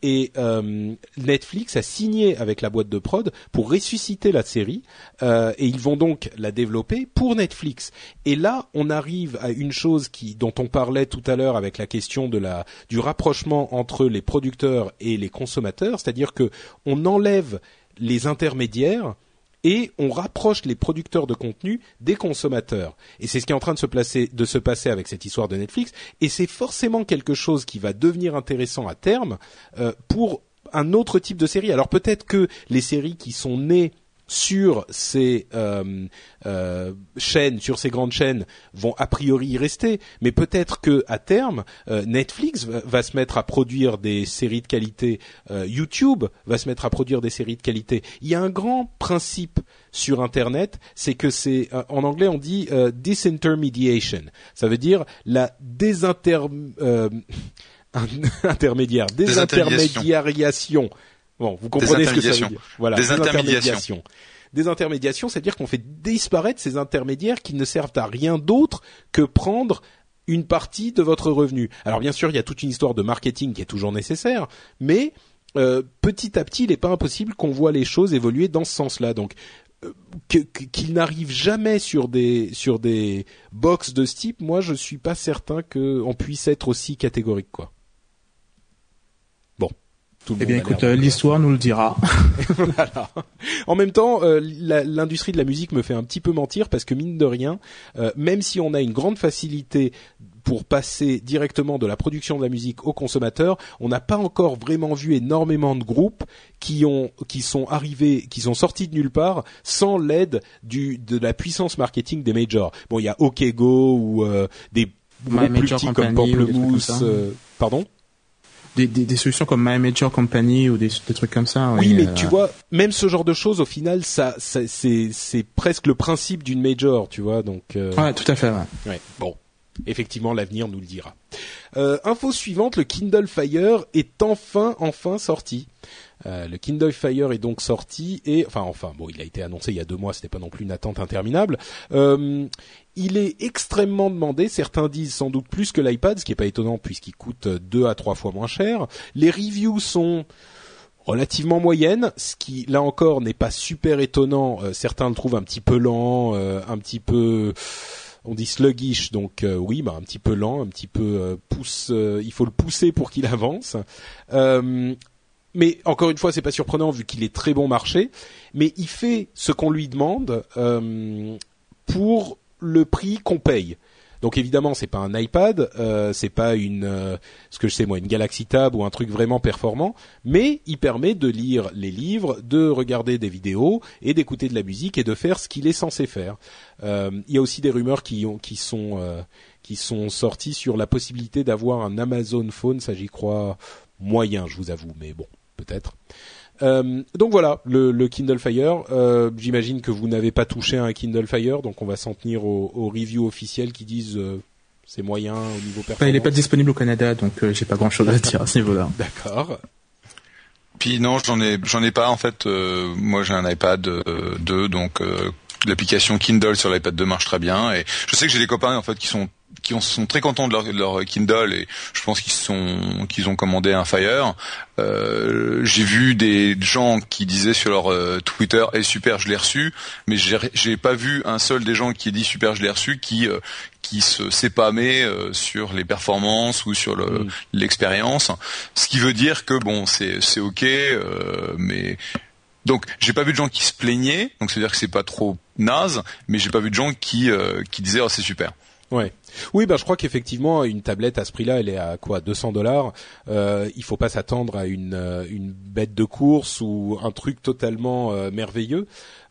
et euh, Netflix a signé avec la boîte de prod pour ressusciter la série euh, et ils vont donc la développer pour Netflix. Et là, on arrive à une chose qui dont on parlait tout à l'heure avec la question du rapprochement entre les producteurs et les consommateurs, c'est-à-dire que on enlève les intermédiaires et on rapproche les producteurs de contenu des consommateurs. Et c'est ce qui est en train de se, placer, de se passer avec cette histoire de Netflix. Et c'est forcément quelque chose qui va devenir intéressant à terme euh, pour un autre type de série. Alors peut-être que les séries qui sont nées sur ces euh, euh, chaînes, sur ces grandes chaînes, vont a priori y rester. Mais peut-être que à terme, euh, Netflix va, se mettre à produire des séries de qualité, YouTube va se mettre à produire des séries de qualité. Il y a un grand principe sur Internet, c'est que c'est en anglais on dit disintermediation. Ça veut dire la désinter intermédiaire, désintermédiation Bon, vous comprenez ce que ça veut dire. Voilà, des, intermédiations. Des intermédiations, c'est-à-dire qu'on fait disparaître ces intermédiaires qui ne servent à rien d'autre que prendre une partie de votre revenu. Alors bien sûr, il y a toute une histoire de marketing qui est toujours nécessaire, mais euh, petit à petit, il n'est pas impossible qu'on voit les choses évoluer dans ce sens-là. Donc euh, qu'il n'arrive jamais sur des sur des box de ce type, moi je suis pas certain qu'on puisse être aussi catégorique quoi eh bien, écoute, euh, l'histoire nous le dira. voilà. En même temps, euh, l'industrie de la musique me fait un petit peu mentir parce que mine de rien, euh, même si on a une grande facilité pour passer directement de la production de la musique aux consommateurs, on n'a pas encore vraiment vu énormément de groupes qui ont qui sont arrivés, qui sont sortis de nulle part sans l'aide du de la puissance marketing des majors. Bon, il y a OkGo ou des groupes plus petits comme Pamplemousse. pardon? Des, des, des, solutions comme My Major Company ou des, des trucs comme ça. Oui, mais euh, tu vois, même ce genre de choses, au final, ça, ça c'est, c'est presque le principe d'une major, tu vois. Donc. Euh... Ouais, tout à fait. Ouais. ouais bon, effectivement, l'avenir nous le dira. Euh, info suivante, le Kindle Fire est enfin, enfin sorti. Euh, le Kindle Fire est donc sorti et enfin enfin bon il a été annoncé il y a deux mois c'était pas non plus une attente interminable. Euh, il est extrêmement demandé. Certains disent sans doute plus que l'iPad, ce qui est pas étonnant puisqu'il coûte deux à trois fois moins cher. Les reviews sont relativement moyennes, ce qui là encore n'est pas super étonnant. Euh, certains le trouvent un petit peu lent, euh, un petit peu on dit sluggish, donc euh, oui, bah, un petit peu lent, un petit peu pousse. il faut le pousser pour qu'il avance. mais encore une fois, c'est pas surprenant vu qu'il est très bon marché. Mais il fait ce qu'on lui demande pour le prix qu'on paye. Donc évidemment, c'est pas un iPad, euh, c'est pas une, euh, ce que je sais moi, une Galaxy Tab ou un truc vraiment performant, mais il permet de lire les livres, de regarder des vidéos et d'écouter de la musique et de faire ce qu'il est censé faire. Euh, il y a aussi des rumeurs qui ont, qui sont, euh, qui sont sorties sur la possibilité d'avoir un Amazon Phone. Ça, j'y crois moyen, je vous avoue, mais bon, peut-être. Euh, donc voilà, le, le Kindle Fire. Euh, J'imagine que vous n'avez pas touché à un Kindle Fire, donc on va s'en tenir aux, aux reviews officielles qui disent euh, c'est moyen au niveau performance. il n'est pas disponible au Canada, donc euh, j'ai pas grand-chose à dire à ce niveau-là. D'accord. Puis non, j'en ai j'en ai pas en fait. Euh, moi, j'ai un iPad 2, donc l'application Kindle sur l'iPad 2 marche très bien. Et je sais que j'ai des copains en fait qui sont qui sont très contents de leur, leur Kindle et je pense qu'ils sont qu'ils ont commandé un Fire. Euh, j'ai vu des gens qui disaient sur leur euh, Twitter "Eh super, je l'ai reçu", mais j'ai pas vu un seul des gens qui dit "super, je l'ai reçu" qui euh, qui se s'épamait euh, sur les performances ou sur mm. l'expérience. Ce qui veut dire que bon, c'est c'est ok, mais donc j'ai pas vu de gens qui se plaignaient, donc c'est à dire que c'est pas trop naze, mais j'ai pas vu de gens qui qui disaient "oh c'est super". Ouais. Oui, bah je crois qu'effectivement une tablette à ce prix-là, elle est à quoi 200 dollars. Euh, il faut pas s'attendre à une euh, une bête de course ou un truc totalement euh, merveilleux.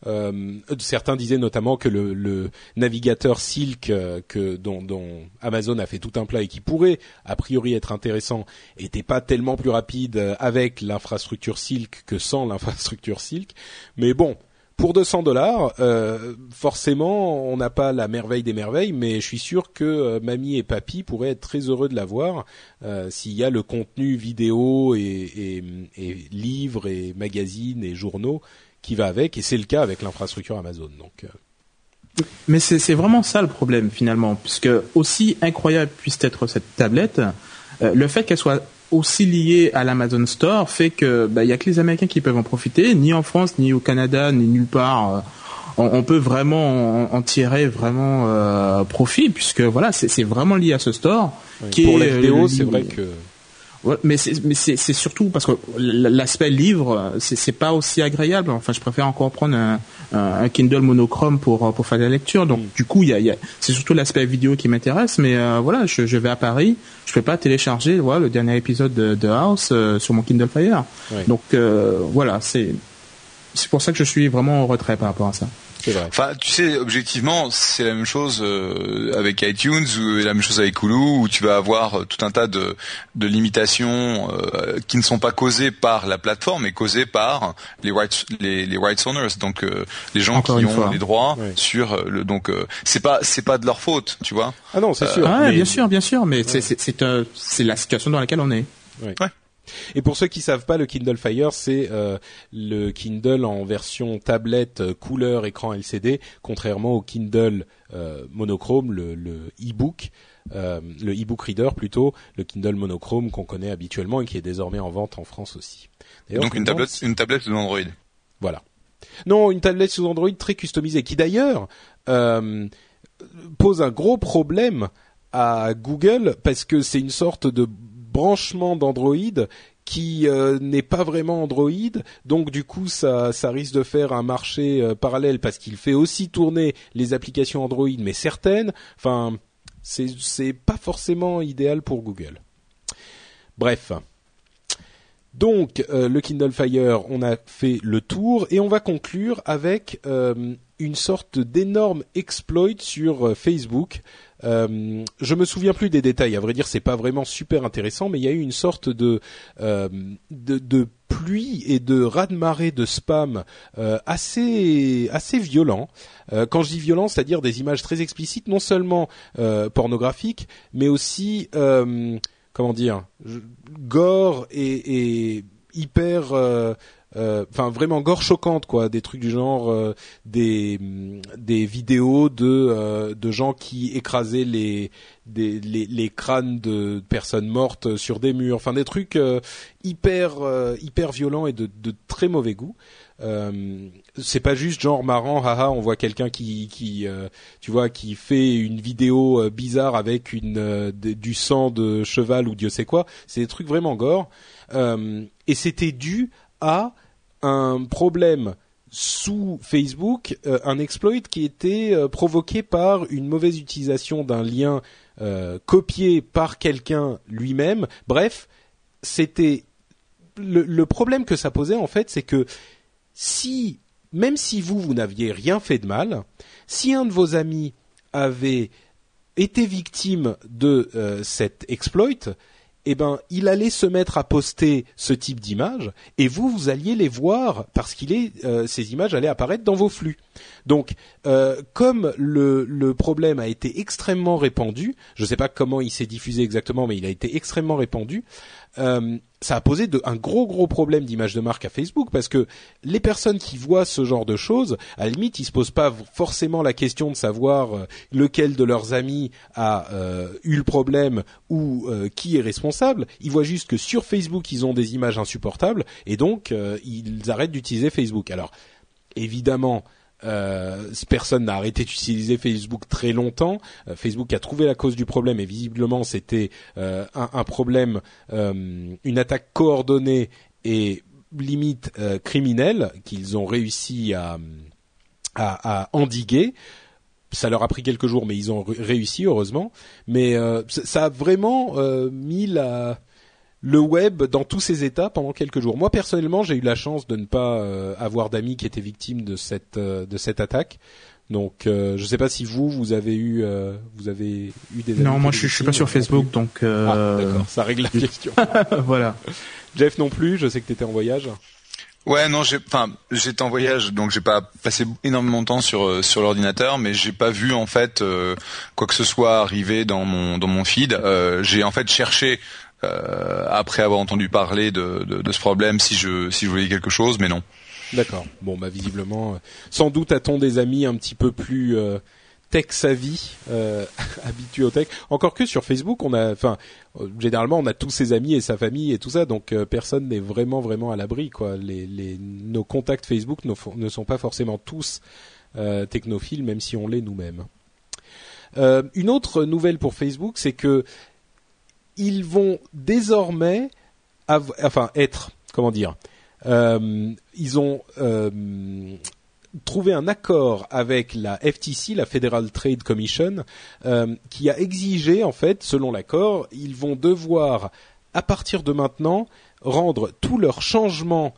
Euh, certains disaient notamment que le, navigateur Silk que dont, dont, Amazon a fait tout un plat et qui pourrait a priori être intéressant, était pas tellement plus rapide avec l'infrastructure Silk que sans l'infrastructure Silk. Mais bon, pour 200 dollars, euh, forcément, on n'a pas la merveille des merveilles, mais je suis sûr que euh, mamie et papy pourraient être très heureux de l'avoir euh, s'il y a le contenu vidéo et, et, et, livres et magazines et journaux qui va avec, et c'est le cas avec l'infrastructure Amazon. Donc. Euh. Mais c'est vraiment ça le problème finalement, puisque aussi incroyable puisse être cette tablette, le fait qu'elle soit aussi lié à l'Amazon Store fait que bah, il y a que les Américains qui peuvent en profiter, ni en France, ni au Canada, ni nulle part. Euh, on, peut vraiment en, tirer vraiment euh, profit puisque voilà, c'est vraiment lié à ce store. qui pour est, la vidéo, c'est vrai que mais c'est surtout parce que l'aspect livre, c'est pas aussi agréable. Enfin, je préfère encore prendre un, Kindle monochrome pour pour faire la lecture. Donc, mm. du coup, il y a, c'est surtout l'aspect vidéo qui m'intéresse. Mais euh, voilà, je, vais à Paris, je peux pas télécharger voilà, le dernier épisode de, House euh, sur mon Kindle Fire. Donc euh, voilà, c'est c'est pour ça que je suis vraiment en retrait par rapport à ça. Enfin, tu sais, objectivement, c'est la même chose euh, avec iTunes ou la même chose avec Hulu, où tu vas avoir euh, tout un tas de, de limitations euh, qui ne sont pas causées par la plateforme, mais causées par les rights, les, les rights owners, donc les gens qui ont les droits sur le. Donc, c'est pas c'est pas de leur faute, tu vois. Ah non, c'est sûr. Ah, bien sûr, bien sûr, mais c'est c'est c'est la situation dans laquelle on est. Ouais. Et pour ceux qui savent pas, le Kindle Fire, c'est euh, le Kindle en version tablette euh, couleur écran LCD, contrairement au Kindle euh, monochrome, le, e-book. le e-book reader plutôt, le Kindle monochrome qu'on connaît habituellement et qui est désormais en vente en France aussi. Donc une tablette, une tablette sous Android. Voilà. Non, une tablette sous Android très customisée, qui d'ailleurs pose un gros problème à Google parce que c'est une sorte de branchement d'Android qui euh, n'est pas vraiment Android, donc du coup ça, risque de faire un marché euh, parallèle parce qu'il fait aussi tourner les applications Android, mais certaines. Enfin, c'est c'est pas forcément idéal pour Google. Bref. Donc euh, le Kindle Fire, on a fait le tour et on va conclure avec une sorte d'énorme exploit sur Facebook euh, je me souviens plus des détails. À vrai dire, c'est pas vraiment super intéressant, mais il y a eu une sorte de euh, de, pluie et de raz-de-marée de spam euh, assez assez violent. Quand je dis violent, c'est-à-dire des images très explicites, non seulement pornographiques, mais aussi comment dire, gore et, hyper enfin vraiment gore choquante quoi des trucs du genre euh, des des vidéos de euh, de gens qui écrasaient les des les, les, crânes de personnes mortes sur des murs enfin des trucs hyper hyper violents et de, de très mauvais goût euh, c'est pas juste genre marrant, haha, on voit quelqu'un qui, qui tu vois, qui fait une vidéo bizarre avec une du sang de cheval ou Dieu sait quoi. C'est des trucs vraiment gore. et c'était dû à un problème sous Facebook, euh, un exploit qui était euh, provoqué par une mauvaise utilisation d'un lien euh, copié par quelqu'un lui-même. Bref, c'était le, le, problème que ça posait en fait, c'est que si même si vous vous n'aviez rien fait de mal, si un de vos amis avait été victime de cet exploit, eh ben, il allait se mettre à poster ce type d'image et vous, vous alliez les voir parce qu'il est, euh, ces images allaient apparaître dans vos flux. Donc, euh, comme le, le, problème a été extrêmement répandu, je ne sais pas comment il s'est diffusé exactement, mais il a été extrêmement répandu. Euh, ça a posé un gros gros problème d'image de marque à Facebook parce que les personnes qui voient ce genre de choses, à la limite, ils se posent pas forcément la question de savoir euh, lequel de leurs amis a euh, eu le problème ou euh, qui est responsable. Ils voient juste que sur Facebook, ils ont des images insupportables et donc ils arrêtent d'utiliser Facebook. Alors évidemment, euh, personne n'a arrêté d'utiliser Facebook très longtemps. Euh, Facebook a trouvé la cause du problème et visiblement c'était euh, un, problème, une attaque coordonnée et limite criminelle qu'ils ont réussi à, endiguer. Ça leur a pris quelques jours, mais ils ont réussi heureusement. Mais ça a vraiment mis la le web dans tous ses états pendant quelques jours. Moi personnellement, j'ai eu la chance de ne pas euh, avoir d'amis qui étaient victimes de cette euh, de cette attaque. Donc, euh, je ne sais pas si vous vous avez eu vous avez eu des non moi je, je suis pas sur Facebook donc ah, d'accord ça règle la question voilà Jeff non plus je sais que tu étais en voyage Ouais, non, j'ai, enfin, j'étais en voyage, donc j'ai pas passé énormément de temps sur sur l'ordinateur, mais j'ai pas vu en fait quoi que ce soit arriver dans mon dans mon feed. j'ai en fait cherché euh, après avoir entendu parler de, de, de, ce problème si je si je voulais quelque chose, mais non. D'accord. Bon, bah visiblement, euh, sans doute a-t-on des amis un petit peu plus euh, tech savvy, euh, habitués au tech. Encore que sur Facebook, on a, enfin, généralement, on a tous ses amis et sa famille et tout ça, donc personne n'est vraiment vraiment à l'abri, quoi. Les, les, nos contacts Facebook ne, ne sont pas forcément tous technophiles, même si on l'est nous-mêmes. une autre nouvelle pour Facebook, c'est que ils vont désormais, enfin être, comment dire, euh, ils ont euh, trouvé un accord avec la FTC, la Federal Trade Commission, euh, qui a exigé, en fait, selon l'accord, ils vont devoir, à partir de maintenant, rendre tous leurs changements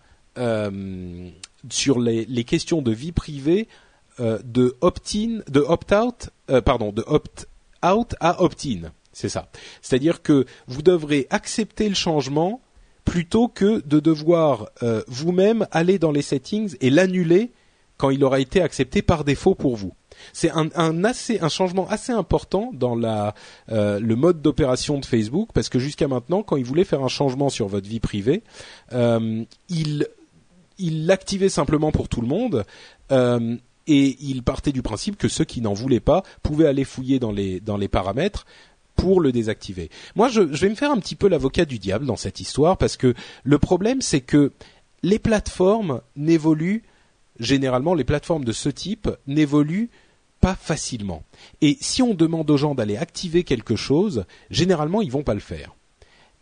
sur les, les, questions de vie privée de opt-in, de opt-out, pardon, de opt-out à opt-in. C'est ça. C'est-à-dire que vous devrez accepter le changement plutôt que de devoir euh, vous-même aller dans les settings et l'annuler quand il aura été accepté par défaut pour vous. C'est un, changement assez important dans euh, le mode d'opération de Facebook parce que jusqu'à maintenant, quand il voulait faire un changement sur votre vie privée, euh, il il l'activait simplement pour tout le monde et il partait du principe que ceux qui n'en voulaient pas pouvaient aller fouiller dans les paramètres pour le désactiver. Moi, je, vais me faire un petit peu l'avocat du diable dans cette histoire parce que le problème, c'est que les plateformes n'évoluent généralement, les plateformes de ce type n'évoluent pas facilement. Et si on demande aux gens d'aller activer quelque chose, généralement, ils vont pas le faire.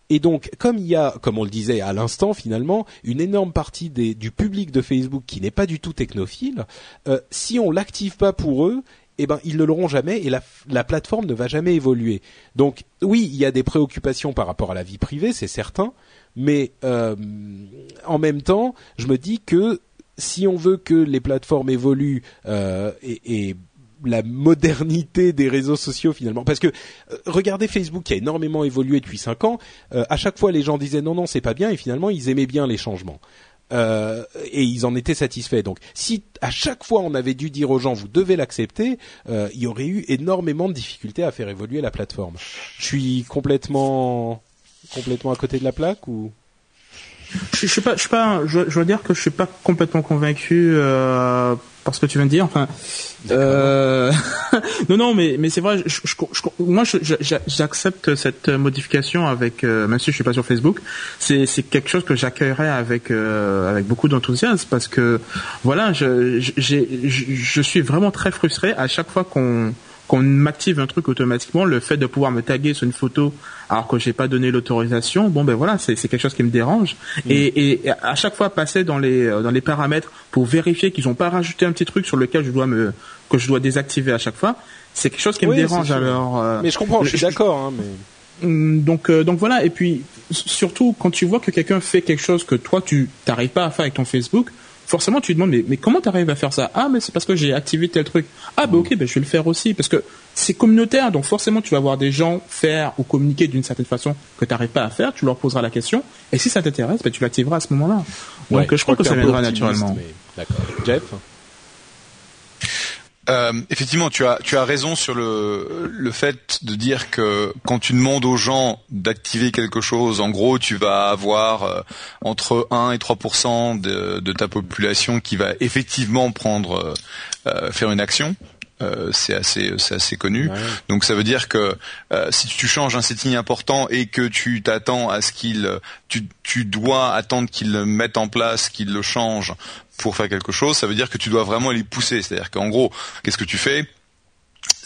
Et donc, comme il y a, comme on le disait à l'instant, finalement, une énorme partie du public de Facebook qui n'est pas du tout technophile, euh, si on l'active pas pour eux, eh ben ils ne l'auront jamais et la, la, plateforme ne va jamais évoluer. Donc oui, il y a des préoccupations par rapport à la vie privée, c'est certain, mais euh, en même temps, je me dis que si on veut que les plateformes évoluent euh, et, et la modernité des réseaux sociaux finalement parce que euh, regardez Facebook qui a énormément évolué depuis cinq ans euh, à chaque fois les gens disaient non non c'est pas bien et finalement ils aimaient bien les changements euh, et ils en étaient satisfaits. Donc, si à chaque fois on avait dû dire aux gens vous devez l'accepter, euh, il y aurait eu énormément de difficultés à faire évoluer la plateforme. Je suis complètement complètement à côté de la plaque ou? Je, suis pas, je suis pas, je, je dois dire que je suis pas complètement convaincu euh, par ce que tu viens de dire. Enfin, euh, non, non, mais mais c'est vrai. Je, je, moi, j'accepte cette modification avec, euh, même si je suis pas sur Facebook, c'est quelque chose que j'accueillerais avec euh, avec beaucoup d'enthousiasme parce que voilà, je je suis vraiment très frustré à chaque fois qu'on qu'on m'active un truc automatiquement, le fait de pouvoir me taguer sur une photo alors que j'ai pas donné l'autorisation, bon ben voilà, c'est quelque chose qui me dérange. Mm. Et, et, à chaque fois passer dans les euh, dans les paramètres pour vérifier qu'ils ont pas rajouté un petit truc sur lequel je dois me que je dois désactiver à chaque fois, c'est quelque chose qui me dérange. Alors, euh, mais je comprends, je suis d'accord. Hein, mais... Mm, donc euh, donc voilà. Et puis surtout quand tu vois que quelqu'un fait quelque chose que toi tu t'arrives pas à faire avec ton Facebook, forcément tu te demandes mais, mais comment tu arrives à faire ça? Ah mais c'est parce que j'ai activé tel truc. Ah bah ok, ben je vais le faire aussi parce que c'est communautaire donc forcément tu vas voir des gens faire ou communiquer d'une certaine façon que tu n'arrives pas à faire, tu leur poseras la question et si ça t'intéresse, ben tu l'activeras à ce moment-là. Donc je, crois que, ça viendra naturellement. D'accord. Jeff? Euh, effectivement, tu as tu as raison sur le le fait de dire que quand tu demandes aux gens d'activer quelque chose, en gros, tu vas avoir euh, entre 1 et 3 de, de ta population qui va effectivement prendre euh, faire une action. Euh, c'est assez c'est assez connu. Donc ça veut dire que euh, si tu changes un setting important et que tu t'attends à ce qu'il tu tu dois attendre qu'il le mette en place, qu'il le change pour faire quelque chose, ça veut dire que tu dois vraiment les pousser. C'est-à-dire qu'en gros, qu'est-ce que tu fais?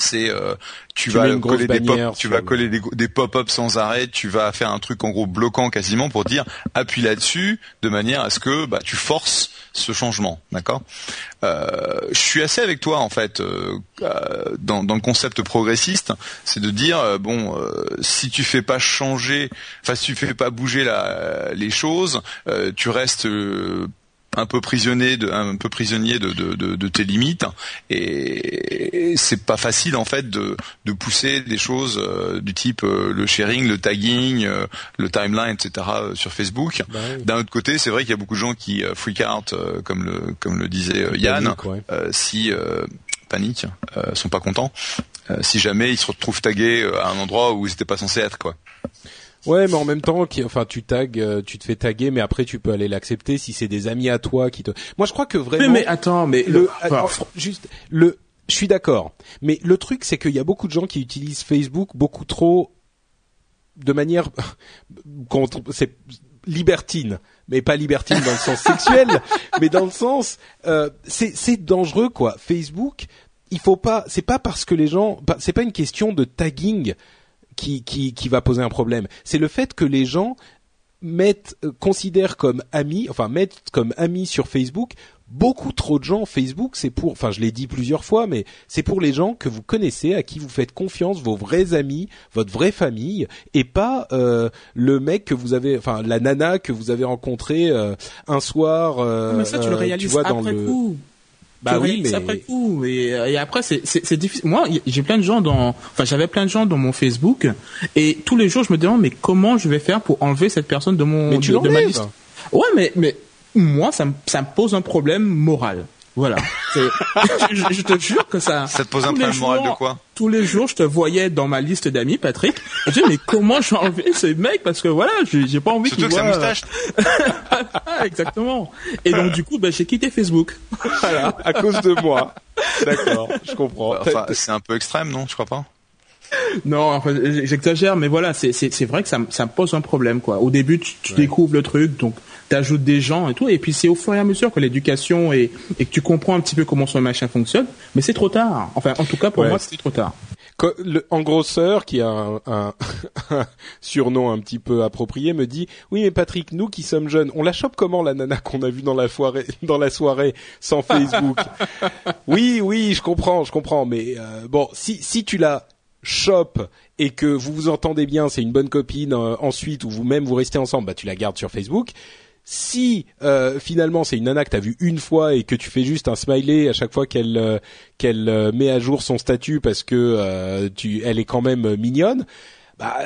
C'est euh, tu, vas coller des pop, tu vas coller des, pop-up sans arrêt, tu vas faire un truc en gros bloquant quasiment pour dire appuie là-dessus de manière à ce que bah, tu forces ce changement, d'accord? Euh, Je suis assez avec toi en fait euh, dans, dans, le concept progressiste, c'est de dire bon si tu fais pas changer, enfin si tu fais pas bouger la, les choses, tu restes un peu prisonnier de un peu prisonnier de, de, de, tes limites et, c'est pas facile en fait de, de pousser des choses euh, du type euh, le sharing, le tagging, euh, le timeline, etc. sur Facebook. Bah D'un autre côté, c'est vrai qu'il y a beaucoup de gens qui freak out comme le comme le disait Yann, si panique, sont pas contents, si jamais ils se retrouvent tagués à un endroit où ils n'étaient pas censés être quoi. Ouais, mais en même temps, enfin, tu tags, euh, tu te fais taguer, mais après tu peux aller l'accepter si c'est des amis à toi qui te. Moi, je crois que vraiment. Mais, mais attends, mais le, euh, juste le. Je suis d'accord, mais le truc c'est qu'il y a beaucoup de gens qui utilisent Facebook beaucoup trop de manière contre c'est libertine, mais pas libertine dans le sens sexuel, mais dans le sens euh, c'est c'est dangereux quoi. Facebook, il faut pas, c'est pas parce que les gens, c'est pas une question de tagging qui, qui, qui va poser un problème. C'est le fait que les gens mettent, euh, considèrent comme amis, enfin mettent comme amis sur Facebook beaucoup trop de gens Facebook, c'est pour, enfin je l'ai dit plusieurs fois, mais c'est pour les gens que vous connaissez, à qui vous faites confiance, vos vrais amis, votre vraie famille, et pas euh, le mec que vous avez, enfin la nana que vous avez rencontré euh, un soir. Euh, mais ça tu le euh, réalises vois, dans après le... coup. Bah Tu oui, mais après coup et, et après c'est difficile. Moi j'ai plein de gens dans, enfin j'avais plein de gens dans mon Facebook et tous les jours je me demande mais comment je vais faire pour enlever cette personne de mon mais tu de, de ma liste? Ouais mais mais moi ça me ça me pose un problème moral. Voilà. Je, je te jure que ça. Ça te pose un problème moral de jours- quoi? Tous les jours, je te voyais dans ma liste d'amis, Patrick. Je dis, mais comment je vais enlever ce mec? Parce que voilà, j'ai j'ai pas envie qu'il Surtout que voit. sa moustache. Ah, exactement. Et donc du coup, bah, j'ai quitté Facebook. Voilà. à cause de moi. D'accord, je comprends. Enfin, c'est un peu extrême, non Je crois pas? Non, enfin, j'exagère, mais voilà, c'est vrai que ça me ça me pose un problème quoi. Au début, tu, tu découvres le truc, donc t'ajoutes des gens et tout, et puis c'est au fur et à mesure que l'éducation et et que tu comprends un petit peu comment son machin fonctionne, mais c'est trop tard. Enfin, en tout cas pour Ouais. moi, c'était trop tard. Le engrosseur qui a un, un- un surnom un petit peu approprié me dit oui mais Patrick nous qui sommes jeunes on la chope comment la nana qu'on a vue dans la soirée dans la soirée sans Facebook? Oui oui je comprends je comprends mais euh, bon si si tu la chopes et que vous vous entendez bien c'est une bonne copine euh, ensuite ou vous-même vous restez ensemble bah tu la gardes sur Facebook si euh, finalement c'est une nana que t'as vue une fois et que tu fais juste un smiley à chaque fois qu'elle euh, qu'elle euh, met à jour son statut parce que euh, tu elle est quand même euh, mignonne bah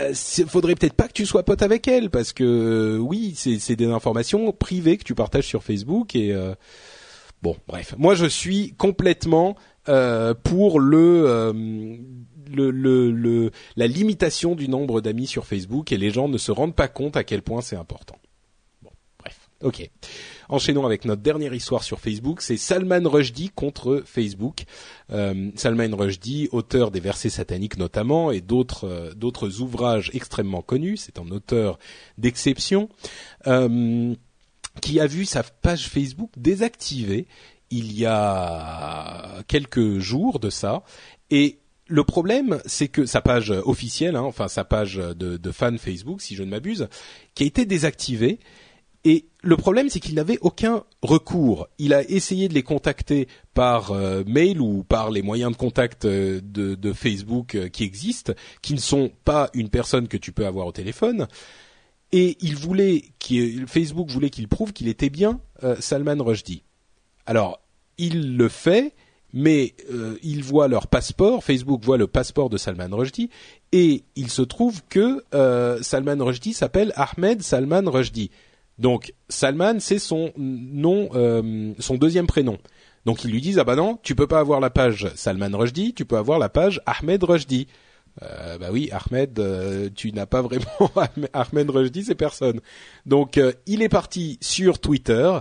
faudrait peut-être pas que tu sois pote avec elle parce que euh, oui c'est c'est des informations privées que tu partages sur Facebook et bon bref moi je suis complètement pour le, le, le, le la limitation du nombre d'amis sur Facebook et les gens ne se rendent pas compte à quel point c'est important. Ok. Enchaînons avec notre dernière histoire sur Facebook, c'est Salman Rushdie contre Facebook. Euh, Salman Rushdie, auteur des versets sataniques notamment et d'autres euh, d'autres ouvrages extrêmement connus, c'est un auteur d'exception. Euh, qui a vu sa page Facebook désactivée il y a quelques jours de ça. Et le problème, c'est que sa page officielle, hein, enfin sa page de fan Facebook, si je ne m'abuse, qui a été désactivée. Et le problème, c'est qu'il n'avait aucun recours. Il a essayé de les contacter par euh, mail ou par les moyens de contact euh, de, Facebook euh, qui existent, qui ne sont pas une personne que tu peux avoir au téléphone et il voulait Facebook voulait qu'il prouve qu'il était bien Salman Rushdie. Alors, il le fait, mais il voit leur passeport, Facebook voit le passeport de Salman Rushdie, et il se trouve que Salman Rushdie s'appelle Ahmed Salman Rushdie. Donc, Salman, c'est son nom, euh, son deuxième prénom. Donc, ils lui disent, ah bah non, tu peux pas avoir la page Salman Rushdie, tu peux avoir la page Ahmed Rushdie. Euh, bah oui, Ahmed, euh, tu n'as pas vraiment Ahmed Rushdie, c'est personne. Donc euh, il est parti sur Twitter,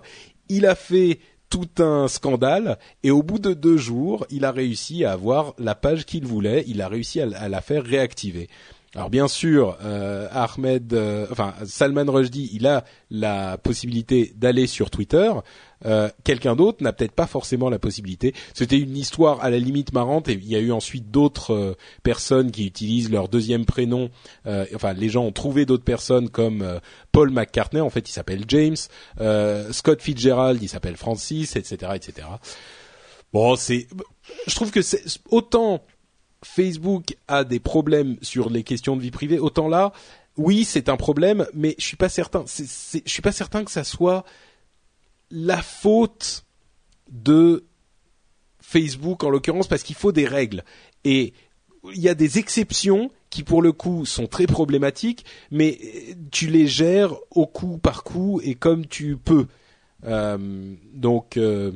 il a fait tout un scandale et au bout de deux jours, il a réussi à avoir la page qu'il voulait, il a réussi à, à la faire réactiver. Alors bien sûr, euh, Ahmed, euh, enfin Salman Rushdie, il a la possibilité d'aller sur Twitter. Euh, Quelqu'un d'autre n'a peut-être pas forcément la possibilité. C'était une histoire à la limite marrante et il y a eu ensuite d'autres euh, personnes qui utilisent leur deuxième prénom. Euh, enfin, les gens ont trouvé d'autres personnes comme euh, Paul McCartney, en fait, il s'appelle James. Scott Fitzgerald, il s'appelle Francis, etc., etc. Bon, c'est, je trouve que c'est autant Facebook a des problèmes sur les questions de vie privée, autant là, oui, c'est un problème, mais je suis pas certain. je suis pas certain que ça soit la faute de Facebook en l'occurrence, parce qu'il faut des règles et il y a des exceptions qui pour le coup sont très problématiques, mais tu les gères au coup par coup et comme tu peux. Euh, donc euh,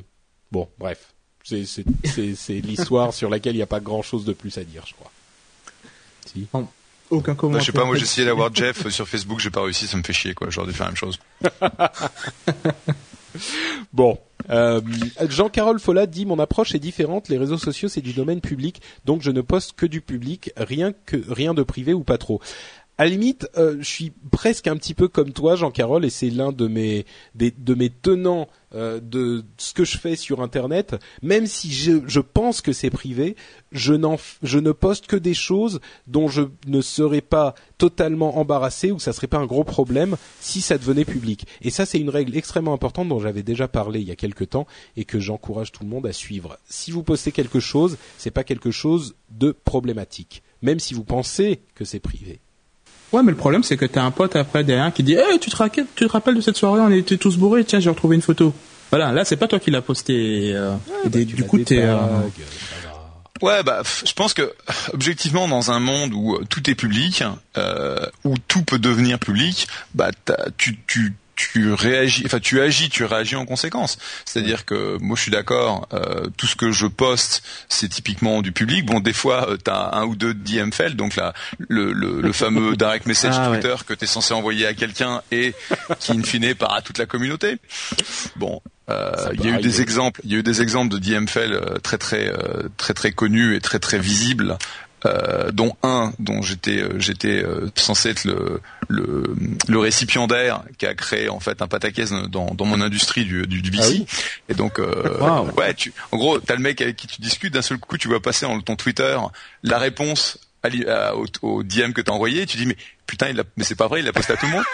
bon, bref, c'est c'est c'est c'est l'histoire sur laquelle il n'y a pas grand chose de plus à dire, je crois. Si. Aucun Non, commentaire. je sais pas, moi j'ai essayé d'avoir Jeff sur Facebook, j'ai pas réussi, ça me fait chier quoi, j'aurais dû faire la même chose. Bon, euh, Jean-Carole Follat dit mon approche est différente. Les réseaux sociaux c'est du domaine public, donc je ne poste que du public, rien que rien de privé ou pas trop. À la limite, euh, je suis presque un petit peu comme toi, Jean-Carole, et c'est l'un de mes de mes tenants euh, de ce que je fais sur Internet. Même si je, je pense que c'est privé, je n'en je ne poste que des choses dont je ne serais pas totalement embarrassé ou ça serait pas un gros problème si ça devenait public. Et ça, c'est une règle extrêmement importante dont j'avais déjà parlé il y a quelque temps et que j'encourage tout le monde à suivre. Si vous postez quelque chose, c'est pas quelque chose de problématique, même si vous pensez que c'est privé. Ouais, mais le problème, c'est que t'as un pote après derrière qui dit hey, tu, te rappelles, tu te rappelles de cette soirée, on était tous bourrés, tiens, j'ai retrouvé une photo. Voilà, là, c'est pas toi qui l'as posté. Euh, bah, des- du coup, t'es. euh, va. Ouais, bah, f- je pense que objectivement, dans un monde où euh, tout est public, euh, où tout peut devenir public, bah, t'as- tu, tu, tu réagis, enfin, tu agis, tu réagis en conséquence. C'est-à-dire que moi, je suis d'accord. euh, tout ce que je poste, c'est typiquement du public. Bon, des fois, euh, t'as un ou deux DM fails, donc là, le, le, le fameux direct message Ah, ouais. Twitter que t'es censé envoyer à quelqu'un et qui, in fine, part à toute la communauté. Bon. euh, il y a eu des exemples, il y a eu des exemples de DMFL euh, très très euh, très très connus et très très visibles, euh, dont un dont j'étais euh, j'étais euh, censé être le, le le récipiendaire qui a créé en fait un pataquès dans dans mon industrie du du, du VC. Ah oui Et donc euh, Wow. ouais, tu en gros t'as le mec avec qui tu discutes d'un seul coup tu vas passer dans ton Twitter la réponse à au, au DM que t'as envoyé, et tu dis mais putain il a, mais c'est pas vrai il l'a posté à tout le monde.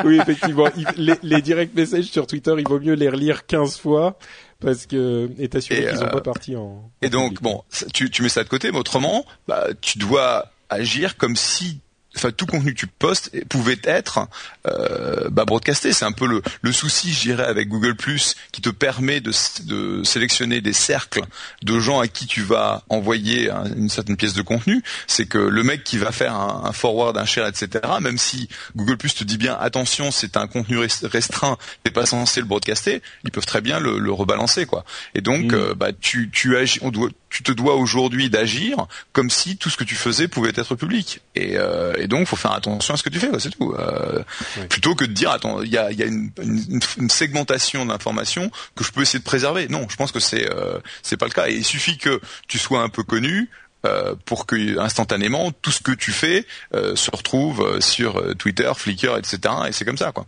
oui, effectivement. Les, les direct messages sur Twitter, il vaut mieux les relire 15 fois parce que et t'assurer qu'ils sont euh, pas partis en. Et donc, public. bon, tu mets ça de côté, mais autrement, bah, tu dois agir comme si enfin tout contenu que tu postes pouvait être euh, bah, broadcasté. C'est un peu le, le souci, je dirais, avec Google Plus, qui te permet de, de sélectionner des cercles de gens à qui tu vas envoyer un- une certaine pièce de contenu. C'est que le mec qui va faire un, un forward, un share, etc. Même si Google Plus te dit bien attention, c'est un contenu res- restreint, t'es pas censé le broadcaster, ils peuvent très bien le, le rebalancer, quoi. Et donc, Mm. euh, bah, tu, tu agis, on doit, tu te dois aujourd'hui d'agir comme si tout ce que tu faisais pouvait être public. Et, euh, et donc, faut faire attention à ce que tu fais, c'est tout. Euh. Plutôt que de dire, attends, il y a, y a une, une, une segmentation d'informations que je peux essayer de préserver. Non, je pense que c'est euh, c'est pas le cas. Et il suffit que tu sois un peu connu. euh, pour que instantanément tout ce que tu fais euh, se retrouve euh, sur euh, Twitter, Flickr, etc. Et c'est comme ça, quoi.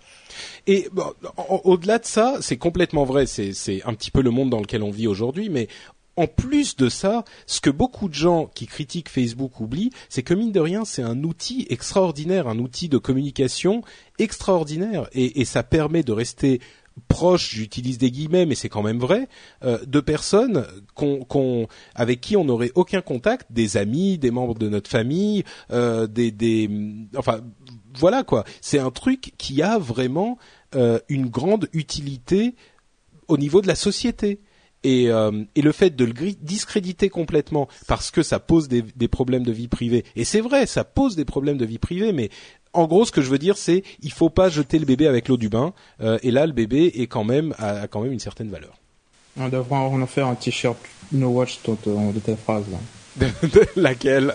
Et bon, au- au-delà de ça, c'est complètement vrai. C'est c'est un petit peu le monde dans lequel on vit aujourd'hui, mais en plus de ça, ce que beaucoup de gens qui critiquent Facebook oublient, c'est que mine de rien, c'est un outil extraordinaire, un outil de communication extraordinaire, et, et ça permet de rester proche, j'utilise des guillemets, mais c'est quand même vrai, euh, de personnes qu'on, avec qui on n'aurait aucun contact, des amis, des membres de notre famille, euh, des, des, enfin, voilà quoi. C'est un truc qui a vraiment euh, une grande utilité au niveau de la société. Et, euh, et le fait de le discréditer complètement parce que ça pose des, des problèmes de vie privée. Et c'est vrai, ça pose des problèmes de vie privée, mais en gros, ce que je veux dire, c'est il faut pas jeter le bébé avec l'eau du bain. Euh, et là, le bébé est quand même a, a quand même une certaine valeur. On devrait en faire un t-shirt No Watch de, de, de ta phrase. Là. Laquelle?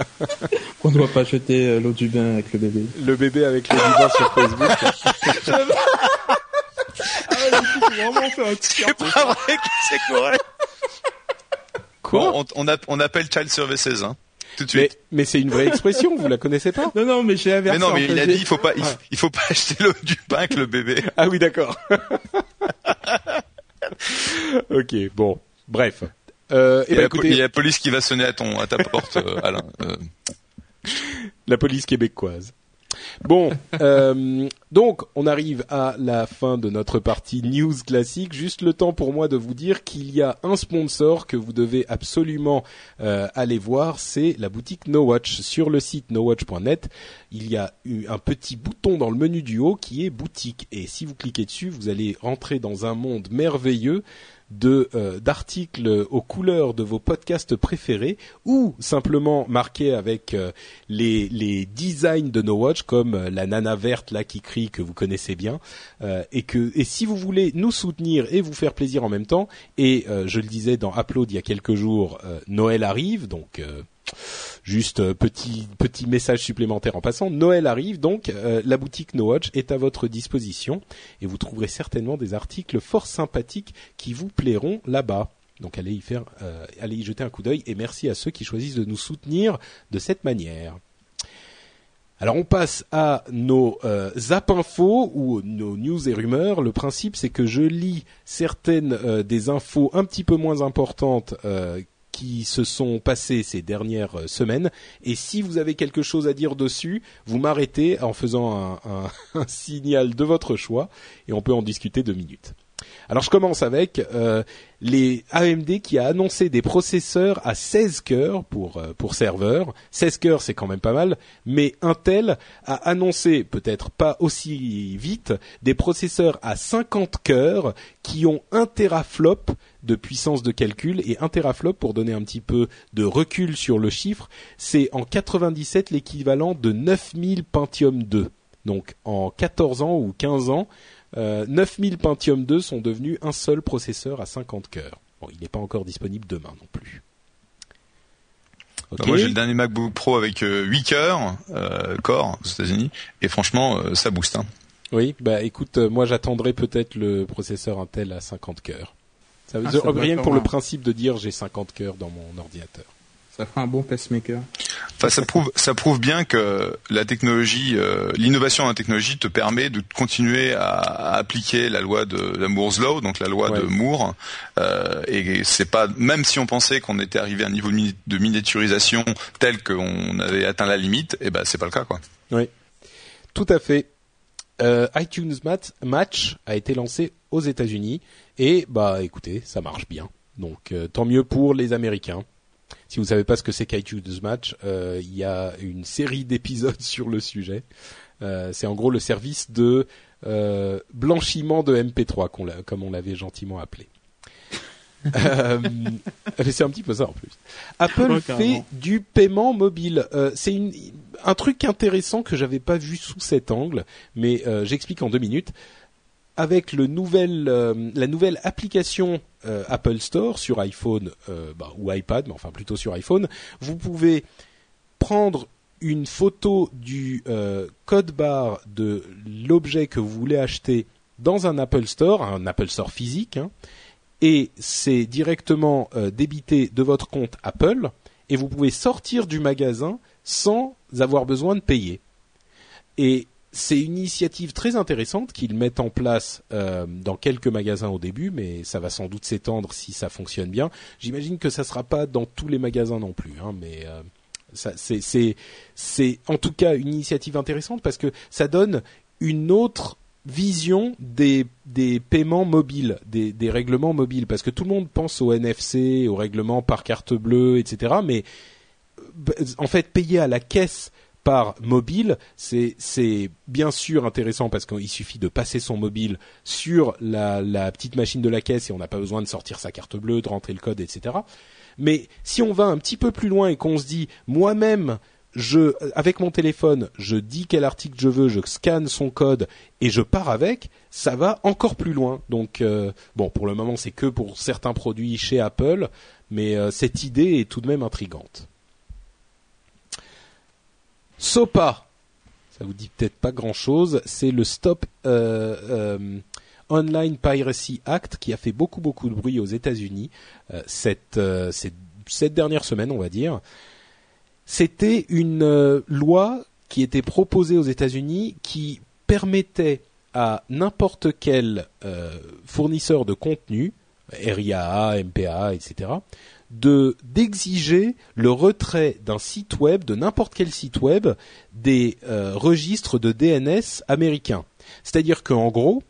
On ne doit pas jeter euh, l'eau du bain avec le bébé. Le bébé avec l'eau du bain sur Facebook. vraiment faire un C'est pas vrai que c'est correct. Quoi Bon, on, on, app- on appelle Child Services, hein, tout de Mais, suite. mais c'est une vraie expression, vous la connaissez pas Non, non, mais j'ai Mais inversé. non, en mais fait, il a dit il faut pas, il, Ouais. il faut pas acheter du pain avec le bébé. Ah oui, d'accord. ok, bon, bref. Euh, eh Il y, ben, la écoutez, y a la police qui va sonner à ton, à ta porte, euh, Alain. Euh, la police québécoise. Bon, euh, donc on arrive à la fin de notre partie news classique. Juste le temps pour moi de vous dire qu'il y a un sponsor que vous devez absolument euh, aller voir, c'est la boutique No Watch. Sur le site nowatch.net, il y a un petit bouton dans le menu du haut qui est boutique. Et si vous cliquez dessus, vous allez rentrer dans un monde merveilleux de euh, d'articles aux couleurs de vos podcasts préférés ou simplement marqués avec euh, les les designs de No Watch comme euh, la nana verte là qui crie que vous connaissez bien euh, et que et si vous voulez nous soutenir et vous faire plaisir en même temps et euh, je le disais dans Upload il y a quelques jours Noël arrive donc Juste euh, petit petit message supplémentaire en passant. Noël arrive donc, euh, la boutique No Watch est à votre disposition et vous trouverez certainement des articles fort sympathiques qui vous plairont là-bas. Donc allez y faire, allez y jeter un coup d'œil et merci à ceux qui choisissent de nous soutenir de cette manière. Alors on passe à nos euh, zap infos ou nos news et rumeurs. Le principe c'est que je lis certaines euh, des infos un petit peu moins importantes euh, qui se sont passées ces dernières semaines. Et si vous avez quelque chose à dire dessus, vous m'arrêtez en faisant un, signal de votre choix et on peut en discuter deux minutes. Alors je commence avec euh, les AMD qui a annoncé des processeurs à 16 cœurs pour euh, pour serveurs. 16 cœurs c'est quand même pas mal, mais Intel a annoncé peut-être pas aussi vite des processeurs à 50 cœurs qui ont un teraflop de puissance de calcul et un teraflop pour donner un petit peu de recul sur le chiffre, c'est en 97 l'équivalent de 9000 Pentium 2. Donc en 14 ans ou 15 ans, 9000 euh, Pentium 2 sont devenus un seul processeur à 50 cœurs. Bon, il n'est pas encore disponible demain non plus. Bah, moi j'ai le dernier MacBook Pro avec 8 euh, cœurs euh, core aux États-Unis et franchement ça booste. Hein. Oui, bah écoute, moi j'attendrai peut-être le processeur Intel à 50 cœurs. Ça, ah, rien que pour le principe de dire j'ai 50 cœurs dans mon ordinateur. Ça fera un bon pacemaker. Enfin, ça prouve, ça prouve bien que la technologie, euh, l'innovation en technologie te permet de continuer à, appliquer la loi de la Moore's law, donc la loi de Moore. Euh, et c'est pas, même si on pensait qu'on était arrivé à un niveau de miniaturisation tel qu'on avait atteint la limite, et eh ben c'est pas le cas, quoi. Oui, tout à fait. Euh, iTunes Match a été lancé aux États-Unis et bah écoutez, ça marche bien. Donc euh, tant mieux pour les Américains. Si vous savez pas ce que c'est qu'iTunes Match, euh, il y a une série d'épisodes sur le sujet. Euh, c'est en gros le service de euh, blanchiment de MP3, comme on l'avait gentiment appelé. c'est un petit peu ça en plus. Apple fait du paiement mobile. C'est un truc intéressant que j'avais pas vu sous cet angle, mais j'explique en deux minutes avec le nouvel, la nouvelle application euh, Apple Store sur iPhone euh, bah, ou iPad, mais enfin plutôt sur iPhone, vous pouvez prendre une photo du code barre de l'objet que vous voulez acheter dans un Apple Store, un Apple Store physique, hein, et c'est directement débité de votre compte Apple, et vous pouvez sortir du magasin sans avoir besoin de payer. C'est une initiative très intéressante qu'ils mettent en place euh, dans quelques magasins au début, mais ça va sans doute s'étendre si ça fonctionne bien. J'imagine que ça sera pas dans tous les magasins non plus, hein, mais euh, c'est en tout cas une initiative intéressante parce que ça donne une autre vision des, des paiements mobiles, des, des règlements mobiles, parce que tout le monde pense au NFC, au règlement par carte bleue, etc. Mais euh, en fait, payer à la caisse par mobile, c'est bien sûr intéressant parce qu'il suffit de passer son mobile sur la, petite machine de la caisse et on n'a pas besoin de sortir sa carte bleue, de rentrer le code, etc. Mais si on va un petit peu plus loin et qu'on se dit moi-même avec mon téléphone, je dis quel article je veux, je scanne son code et je pars avec, ça va encore plus loin. Donc euh, bon, pour le moment, c'est que pour certains produits chez Apple, mais euh, cette idée est tout de même intrigante. SOPA, ça vous dit peut-être pas grand-chose, c'est le Stop euh, euh, Online Piracy Act qui a fait beaucoup beaucoup de bruit aux États-Unis euh, cette, dernière semaine, on va dire. C'était une loi qui était proposée aux États-Unis qui permettait à n'importe quel fournisseur de contenu, RIAA, MPA, etc., de d'exiger le retrait d'un site web, de n'importe quel site web, des euh, registres de DNS américains. C'est-à-dire qu'en gros,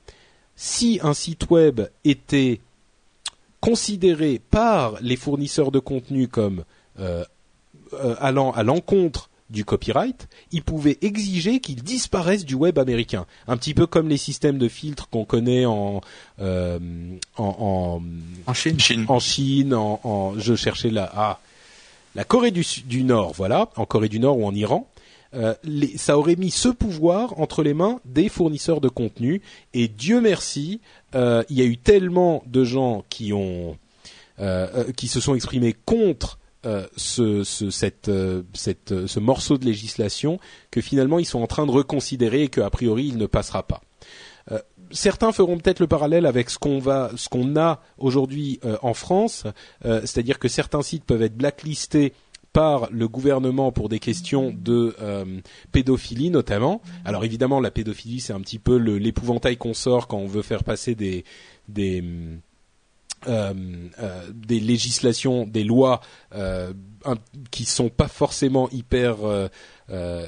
si un site web était considéré par les fournisseurs de contenu comme euh, euh, allant à l'encontre du copyright, ils pouvaient exiger qu'il disparaisse du web américain. Un petit peu comme les systèmes de filtres qu'on connaît en, euh, en, en, Chine. En Chine, en, je cherchais la, ah, la Corée du, du Nord, voilà, en Corée du Nord ou en Iran. Euh, les, ça aurait mis ce pouvoir entre les mains des fournisseurs de contenu et Dieu merci, euh, il y a eu tellement de gens qui ont euh, euh qui se sont exprimés contre euh, ce, ce, cette, euh, euh, ce morceau de législation que finalement ils sont en train de reconsidérer et qu'a priori il ne passera pas. certains feront peut-être le parallèle avec ce qu'on va, ce qu'on a aujourd'hui en France, c'est-à-dire que certains sites peuvent être blacklistés par le gouvernement pour des questions de pédophilie notamment. Alors évidemment, la pédophilie c'est un petit peu l'épouvantail qu'on sort quand on veut faire passer des euh, euh, des législations, des lois euh, qui sont pas forcément hyper euh,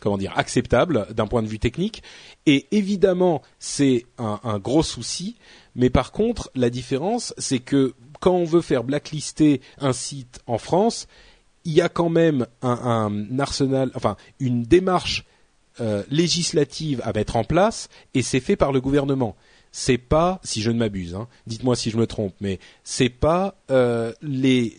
comment dire acceptables d'un point de vue technique. Et évidemment, c'est un, un, gros souci. Mais par contre, la différence, c'est que quand on veut faire blacklister un site en France, il y a quand même un, un arsenal, enfin une démarche législative à mettre en place, et c'est fait par le gouvernement c'est pas, si je ne m'abuse, hein, dites-moi si je me trompe, mais c'est pas euh, les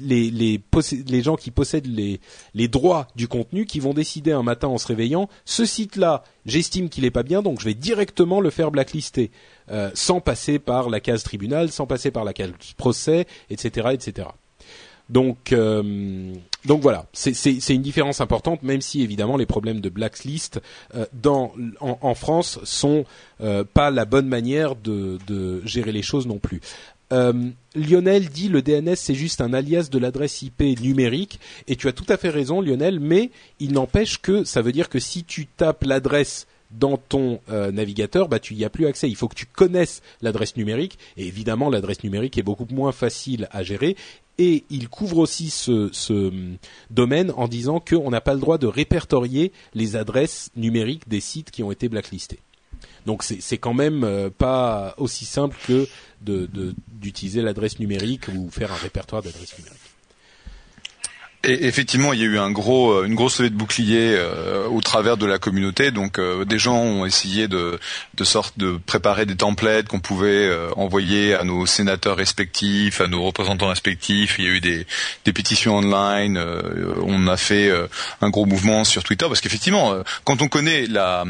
les, les, les, gens qui possèdent les, les droits du contenu qui vont décider un matin en se réveillant, ce site-là, j'estime qu'il est pas bien, donc je vais directement le faire blacklister, euh, sans passer par la case tribunal, sans passer par la case procès, etc., etc. Donc, euh, donc voilà, c'est une différence importante, même si évidemment les problèmes de blacklist euh, dans, en, France sont euh, pas la bonne manière de, gérer les choses non plus. Lionel dit le DNS c'est juste un alias de l'adresse IP numérique et tu as tout à fait raison Lionel, mais il n'empêche que ça veut dire que si tu tapes l'adresse dans ton navigateur, bah tu y as plus accès. Il faut que tu connaisses l'adresse numérique et évidemment l'adresse numérique est beaucoup moins facile à gérer et il couvre aussi ce, hum, domaine en disant qu'on n'a pas le droit de répertorier les adresses numériques des sites qui ont été blacklistés. Donc c'est quand même euh, pas aussi simple que d'utiliser l'adresse numérique ou faire un répertoire d'adresses numériques. Effectivement, il y a eu euh, une grosse levée de bouclier euh, au travers de la communauté. Donc, euh, des gens ont essayé de, de de préparer des templates qu'on pouvait envoyer à nos sénateurs respectifs, à nos représentants respectifs. Il y a eu des, des pétitions online. on a fait un gros mouvement sur Twitter parce qu'effectivement, quand on connaît la,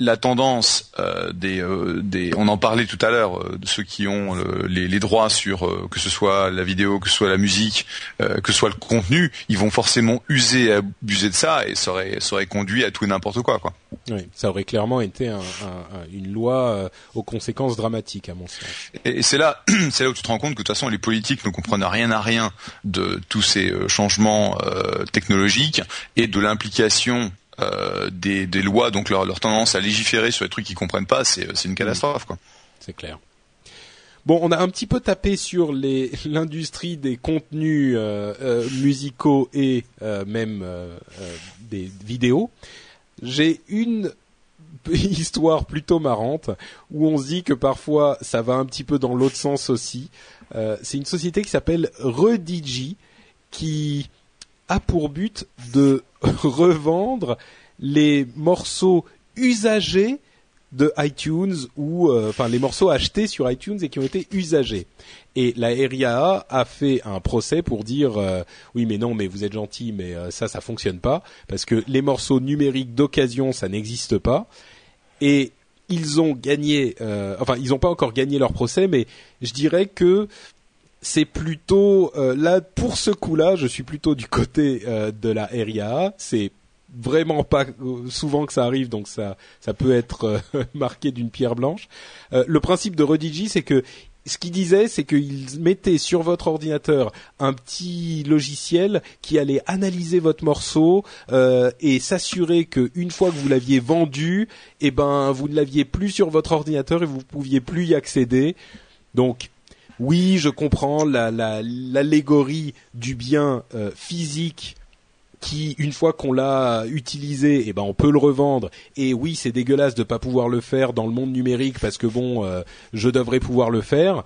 la tendance euh, des, euh, des, on en parlait tout à l'heure, euh, de ceux qui ont les, les, droits sur que ce soit la vidéo, que ce soit la musique, que ce soit le contenu, ils vont forcément user et abuser de ça et ça aurait, ça aurait conduit à tout et n'importe quoi, quoi. Oui, ça aurait clairement été un, un, une loi aux conséquences dramatiques à mon sens. Et, c'est là, c'est là où tu te rends compte que de toute façon les politiques ne comprennent rien à rien de tous ces changements technologiques et de l'implication euh, des, des, lois, donc leur, leur, tendance à légiférer sur les trucs qu'ils comprennent pas, c'est une catastrophe, quoi. C'est clair. Bon, on a un petit peu tapé sur l'industrie des contenus euh, euh, musicaux et même des vidéos. J'ai une histoire plutôt marrante où on se dit que parfois ça va un petit peu dans l'autre sens aussi. C'est une société qui s'appelle Redigi qui a pour but de revendre les morceaux usagés de iTunes ou euh, enfin les morceaux achetés sur iTunes et qui ont été usagés. Et la RIAA a fait un procès pour dire euh, oui mais non mais vous êtes gentil mais euh, ça ça fonctionne pas parce que les morceaux numériques d'occasion ça n'existe pas et ils ont gagné enfin ils n'ont pas encore gagné leur procès mais je dirais que c'est plutôt euh, là pour ce coup-là, je suis plutôt du côté euh, de la RIA. C'est vraiment pas euh, souvent que ça arrive, donc ça ça peut être marqué d'une pierre blanche. le principe de Redigi, c'est que ce qu'il disait, c'est qu'il mettait sur votre ordinateur un petit logiciel qui allait analyser votre morceau et s'assurer qu'une fois que vous l'aviez vendu, eh ben vous ne l'aviez plus sur votre ordinateur et vous pouviez plus y accéder. Donc oui, je comprends l'allégorie la, du bien euh, physique qui, une fois qu'on l'a utilisé, eh ben on peut le revendre. Et oui, c'est dégueulasse de pas pouvoir le faire dans le monde numérique parce que bon, euh, je devrais pouvoir le faire.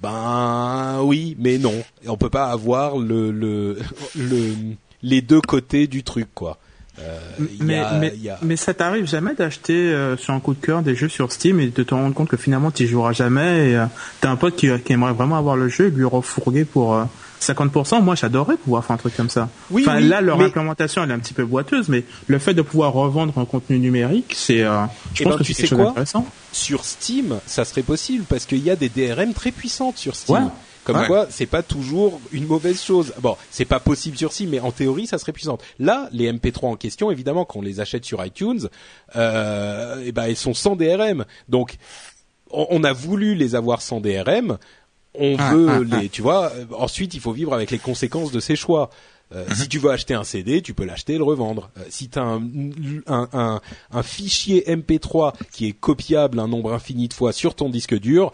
Ben oui, mais non, on peut pas avoir le, le, le les deux côtés du truc quoi. Euh, mais, mais, mais, ça t'arrive jamais d'acheter euh, sur un coup de cœur des jeux sur Steam et de te rendre compte que finalement tu joueras jamais et euh, t'as un pote qui, qui, aimerait vraiment avoir le jeu et lui refourguer pour 50%, moi j'adorerais pouvoir faire un truc comme ça. Oui, enfin, là leur implémentation elle est un petit peu boiteuse, mais le fait de pouvoir revendre un contenu numérique, c'est, je eh pense ben, que c'est intéressant. Sur Steam, ça serait possible parce qu'il y a des DRM très puissantes sur Steam. Comme quoi, c'est pas toujours une mauvaise chose. Bon, c'est pas possible sur si, mais en théorie, ça serait puissant. Là, les MP3 en question, évidemment, quand on les achète sur iTunes, euh, eh ben, elles sont sans DRM. Donc, on, on a voulu les avoir sans DRM. On Ah, veut ah, les, tu vois. euh, Ensuite, il faut vivre avec les conséquences de ses choix. Euh, Si tu veux acheter un CD, tu peux l'acheter et le revendre. Euh, si tu as un, un, un, un fichier MP3 qui est copiable un nombre infini de fois sur ton disque dur,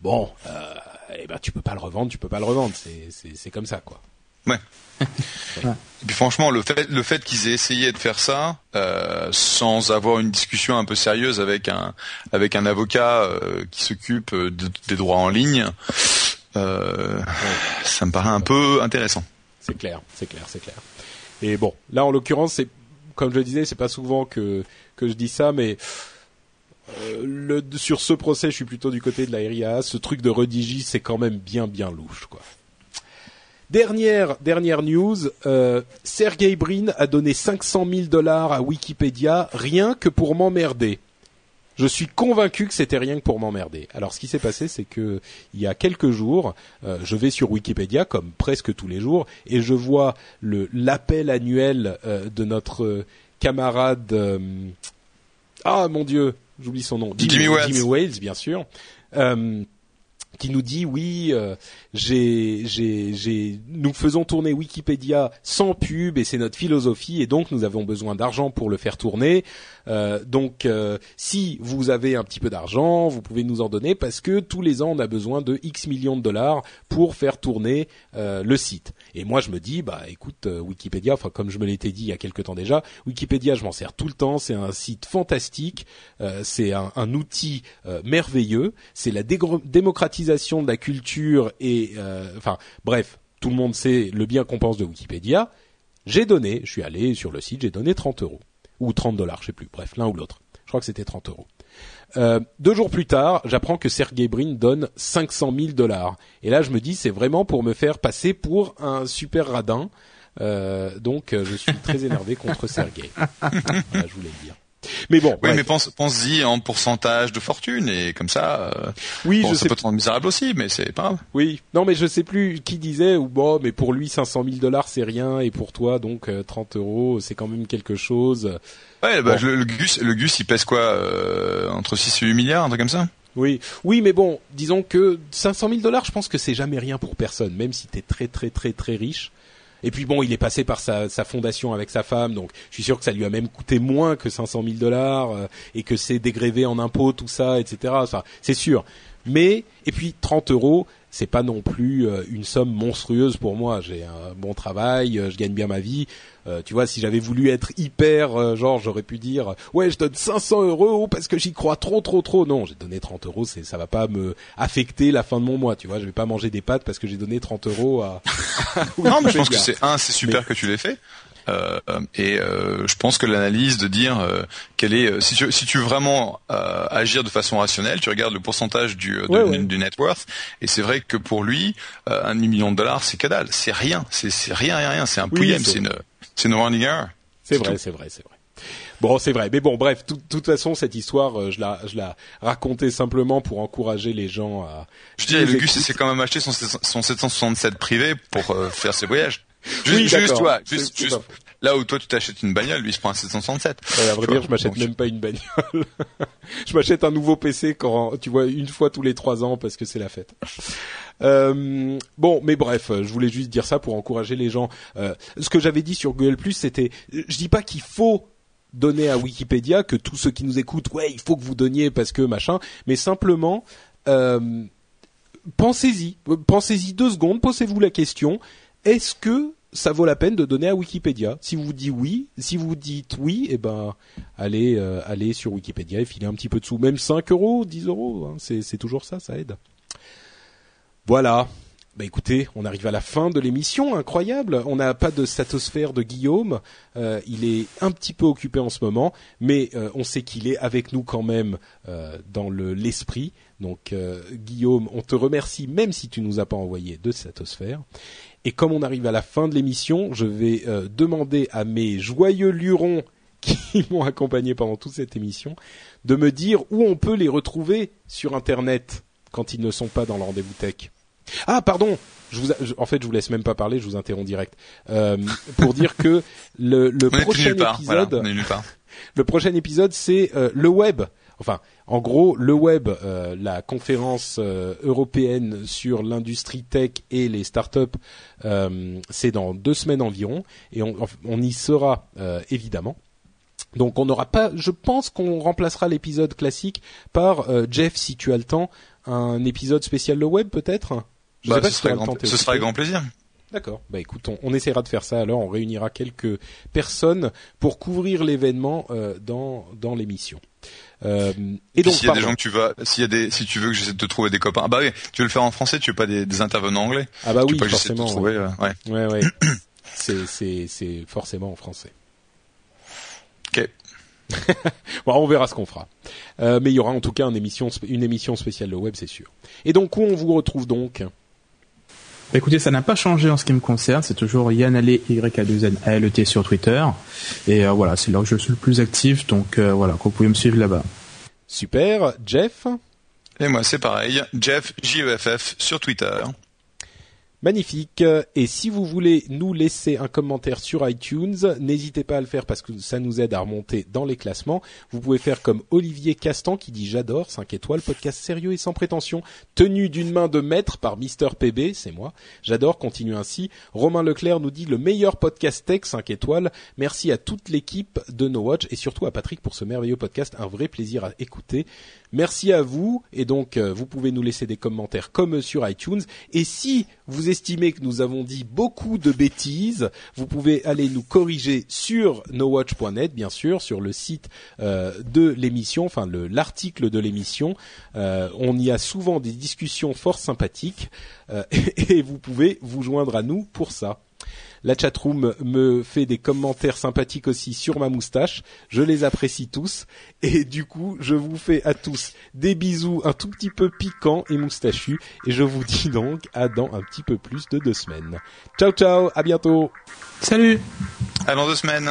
bon, euh, eh ben tu peux pas le revendre, tu peux pas le revendre. C'est c'est c'est comme ça quoi. Ouais. Et puis franchement, le fait, le fait qu'ils aient essayé de faire ça euh, sans avoir une discussion un peu sérieuse avec un avec un avocat euh, qui s'occupe euh, de- des droits en ligne, euh, ça me paraît un peu intéressant. C'est clair, c'est clair, c'est clair. Et bon, là en l'occurrence, c'est comme je le disais, c'est pas souvent que que je dis ça, mais le, sur ce procès, je suis plutôt du côté de la RIA. Ce truc de redigi, c'est quand même bien bien louche, quoi. Dernière dernière news, euh, Sergey Brin a donné 500 000 dollars à Wikipédia rien que pour m'emmerder. Je suis convaincu que c'était rien que pour m'emmerder. Alors, ce qui s'est passé, c'est que il y a quelques jours, euh, je vais sur Wikipédia comme presque tous les jours et je vois l'appel annuel euh, de notre euh, camarade euh, ah mon dieu, j'oublie son nom, Jimmy Wales. Jimmy Wales, bien sûr. Euh, qui nous dit oui, euh, nous faisons tourner Wikipédia sans pub et c'est notre philosophie et donc nous avons besoin d'argent pour le faire tourner. Euh, donc euh, si vous avez un petit peu d'argent, vous pouvez nous en donner parce que tous les ans on a besoin de X millions de dollars pour faire tourner le site. Et moi je me dis bah écoute Wikipédia, comme je me l'étais dit il y a quelque temps déjà, Wikipédia je m'en sers tout le temps, c'est un site fantastique, c'est un, outil merveilleux, c'est la dégro- de la culture et euh, enfin bref tout le monde sait le bien qu'on pense de Wikipédia. J'ai donné, je suis allé sur le site, j'ai donné 30 euros ou 30 dollars, je sais plus, bref l'un ou l'autre. Je crois que c'était 30 euros. Euh, deux jours plus tard, j'apprends que Sergey Brin donne 500 000 dollars. Et là, je me dis, c'est vraiment pour me faire passer pour un super radin. Euh, donc, je suis très énervé contre Sergey. Voilà, je voulais le dire. Mais bon, Oui, mais pense, pense-y en pourcentage de fortune et comme ça, euh, oui, bon, je ça sais peut te rendre misérable aussi, mais c'est pas grave. Oui, non, mais je sais plus qui disait ou bon, mais pour lui 500 000 dollars c'est rien et pour toi donc euh, 30 euros c'est quand même quelque chose. Ouais, bah, Bon. je- le, le Gus, le Gus, il pèse quoi euh, entre 6 et 8 milliards, un truc comme ça? Oui, oui, mais bon, disons que 500 000 dollars, je pense que c'est jamais rien pour personne, même si t'es très très très très riche. Et puis bon, il est passé par sa, fondation avec sa femme, donc je suis sûr que ça lui a même coûté moins que 500 000 dollars euh, et que c'est dégrévé en impôts, tout ça, etc. Ça, c'est sûr. Mais et puis 30 euros, c'est pas non plus euh, une somme monstrueuse pour moi. J'ai un bon travail, euh, je gagne bien ma vie. Euh, tu vois, si j'avais voulu être hyper, euh, genre, j'aurais pu dire, ouais, je donne 500 euros parce que j'y crois trop, trop, trop. Non, j'ai donné 30 euros, c'est, ça va pas me affecter la fin de mon mois. Tu vois, je vais pas manger des pâtes parce que j'ai donné 30 euros à. Non, mais je pense que c'est un, c'est super que tu l'aies fait. Euh, et euh, je pense que l'analyse de dire euh, quelle est, euh, si tu, si tu veux vraiment euh, agir de façon rationnelle, tu regardes le pourcentage du, euh, de- Ouais, ouais. du net worth, et c'est vrai que pour lui, euh, un demi-million de dollars, c'est dalle, c'est rien, c'est rien, rien, rien, c'est un Oui, pouillem, c'est c'est une, c'est une running error. C'est vrai, c'est vrai, c'est vrai. Bon, c'est vrai. Mais bon, bref, de toute façon, cette histoire, euh, je la, je la racontais simplement pour encourager les gens à. Je Ils le Gus, il s'est quand même acheté son, son 767 privé pour euh, faire ses voyages. Juste, Oui, juste, toi, juste, juste, là où toi tu t'achètes une bagnole, lui il se prend un 767. Ouais, à vrai dire, je m'achète même pas une bagnole. je m'achète un nouveau PC quand, tu vois, une fois tous les trois ans parce que c'est la fête. Euh, bon, mais bref, je voulais juste dire ça pour encourager les gens. Euh, ce que j'avais dit sur Google Plus, c'était, je dis pas qu'il faut donner à Wikipédia, que tous ceux qui nous écoutent, ouais, il faut que vous donniez parce que machin, mais simplement, euh, pensez-y, pensez-y deux secondes, posez-vous la question, est-ce que ça vaut la peine de donner à Wikipédia Si vous dites oui, si vous dites oui, eh ben allez, euh, allez sur Wikipédia et filez un petit peu de sous, même 5 euros, 10 euros, hein, c'est toujours ça, ça aide. Voilà. Bah écoutez, on arrive à la fin de l'émission, incroyable. On n'a pas de statosphère de Guillaume. Euh, il est un petit peu occupé en ce moment, mais euh, on sait qu'il est avec nous quand même dans le l'esprit. Donc Guillaume, on te remercie même si tu nous as pas envoyé de statosphère. Et comme on arrive à la fin de l'émission, je vais euh, demander à mes joyeux lurons qui m'ont accompagné pendant toute cette émission de me dire où on peut les retrouver sur Internet quand ils ne sont pas dans le rendez-vous tech. Ah, pardon. Je vous, en fait, je vous laisse même pas parler. Je vous interromps direct euh, pour dire que le, le prochain épisode, le prochain épisode, c'est euh, le web. Enfin, en gros, le web, euh, la conférence euh, européenne sur l'industrie tech et les startups, euh, c'est dans deux semaines environ, et on, on y sera évidemment. Donc on n'aura pas, je pense qu'on remplacera l'épisode classique par Jeff, si tu as le temps, un épisode spécial le web peut-être? Bah, ce, sera grand, ce sera avec grand plaisir. D'accord. Bah écoute, on, on, essaiera de faire ça. Alors, on réunira quelques personnes pour couvrir l'événement euh, dans dans l'émission. Euh, et donc, s'il y a des gens que tu vas, s'il y a des, si tu veux que j'essaie de te trouver des copains, ah bah oui, tu veux le faire en français, tu veux pas des, des intervenants anglais? Ah bah oui, pas forcément. trouver, ouais. Ouais, ouais. c'est c'est c'est forcément en français. Ok. bon, on verra ce qu'on fera. Euh, mais il y aura en tout cas une émission, une émission spéciale de web, c'est sûr. Et donc où on vous retrouve donc? Bah, écoutez, ça n'a pas changé en ce qui me concerne. C'est toujours Yann Allé, y a 2 n a l e t sur Twitter. Et euh, voilà, c'est là que je suis le plus actif. Donc euh, voilà, vous pouvez me suivre là-bas. Super. Jeff? Et moi, c'est pareil. Jeff, J-E-F-F, sur Twitter. Magnifique. Et si vous voulez nous laisser un commentaire sur iTunes, n'hésitez pas à le faire parce que ça nous aide à remonter dans les classements. Vous pouvez faire comme Olivier Castan qui dit j'adore 5 étoiles, podcast sérieux et sans prétention, tenu d'une main de maître par Mister PB, c'est moi. J'adore, continue ainsi. Romain Leclerc nous dit le meilleur podcast tech 5 étoiles. Merci à toute l'équipe de No Watch et surtout à Patrick pour ce merveilleux podcast, un vrai plaisir à écouter. Merci à vous et donc euh, vous pouvez nous laisser des commentaires comme sur iTunes et si vous estimez que nous avons dit beaucoup de bêtises, vous pouvez aller nous corriger sur nowatch.net bien sûr, sur le site euh, de l'émission, enfin l'article de l'émission. Euh, on y a souvent des discussions fort sympathiques et vous pouvez vous joindre à nous pour ça. La chatroom me fait des commentaires sympathiques aussi sur ma moustache. Je les apprécie tous. Et du coup, je vous fais à tous des bisous un tout petit peu piquants et moustachus. Et je vous dis donc à dans un petit peu plus de deux semaines. Ciao ciao, à bientôt. Salut. À dans deux semaines.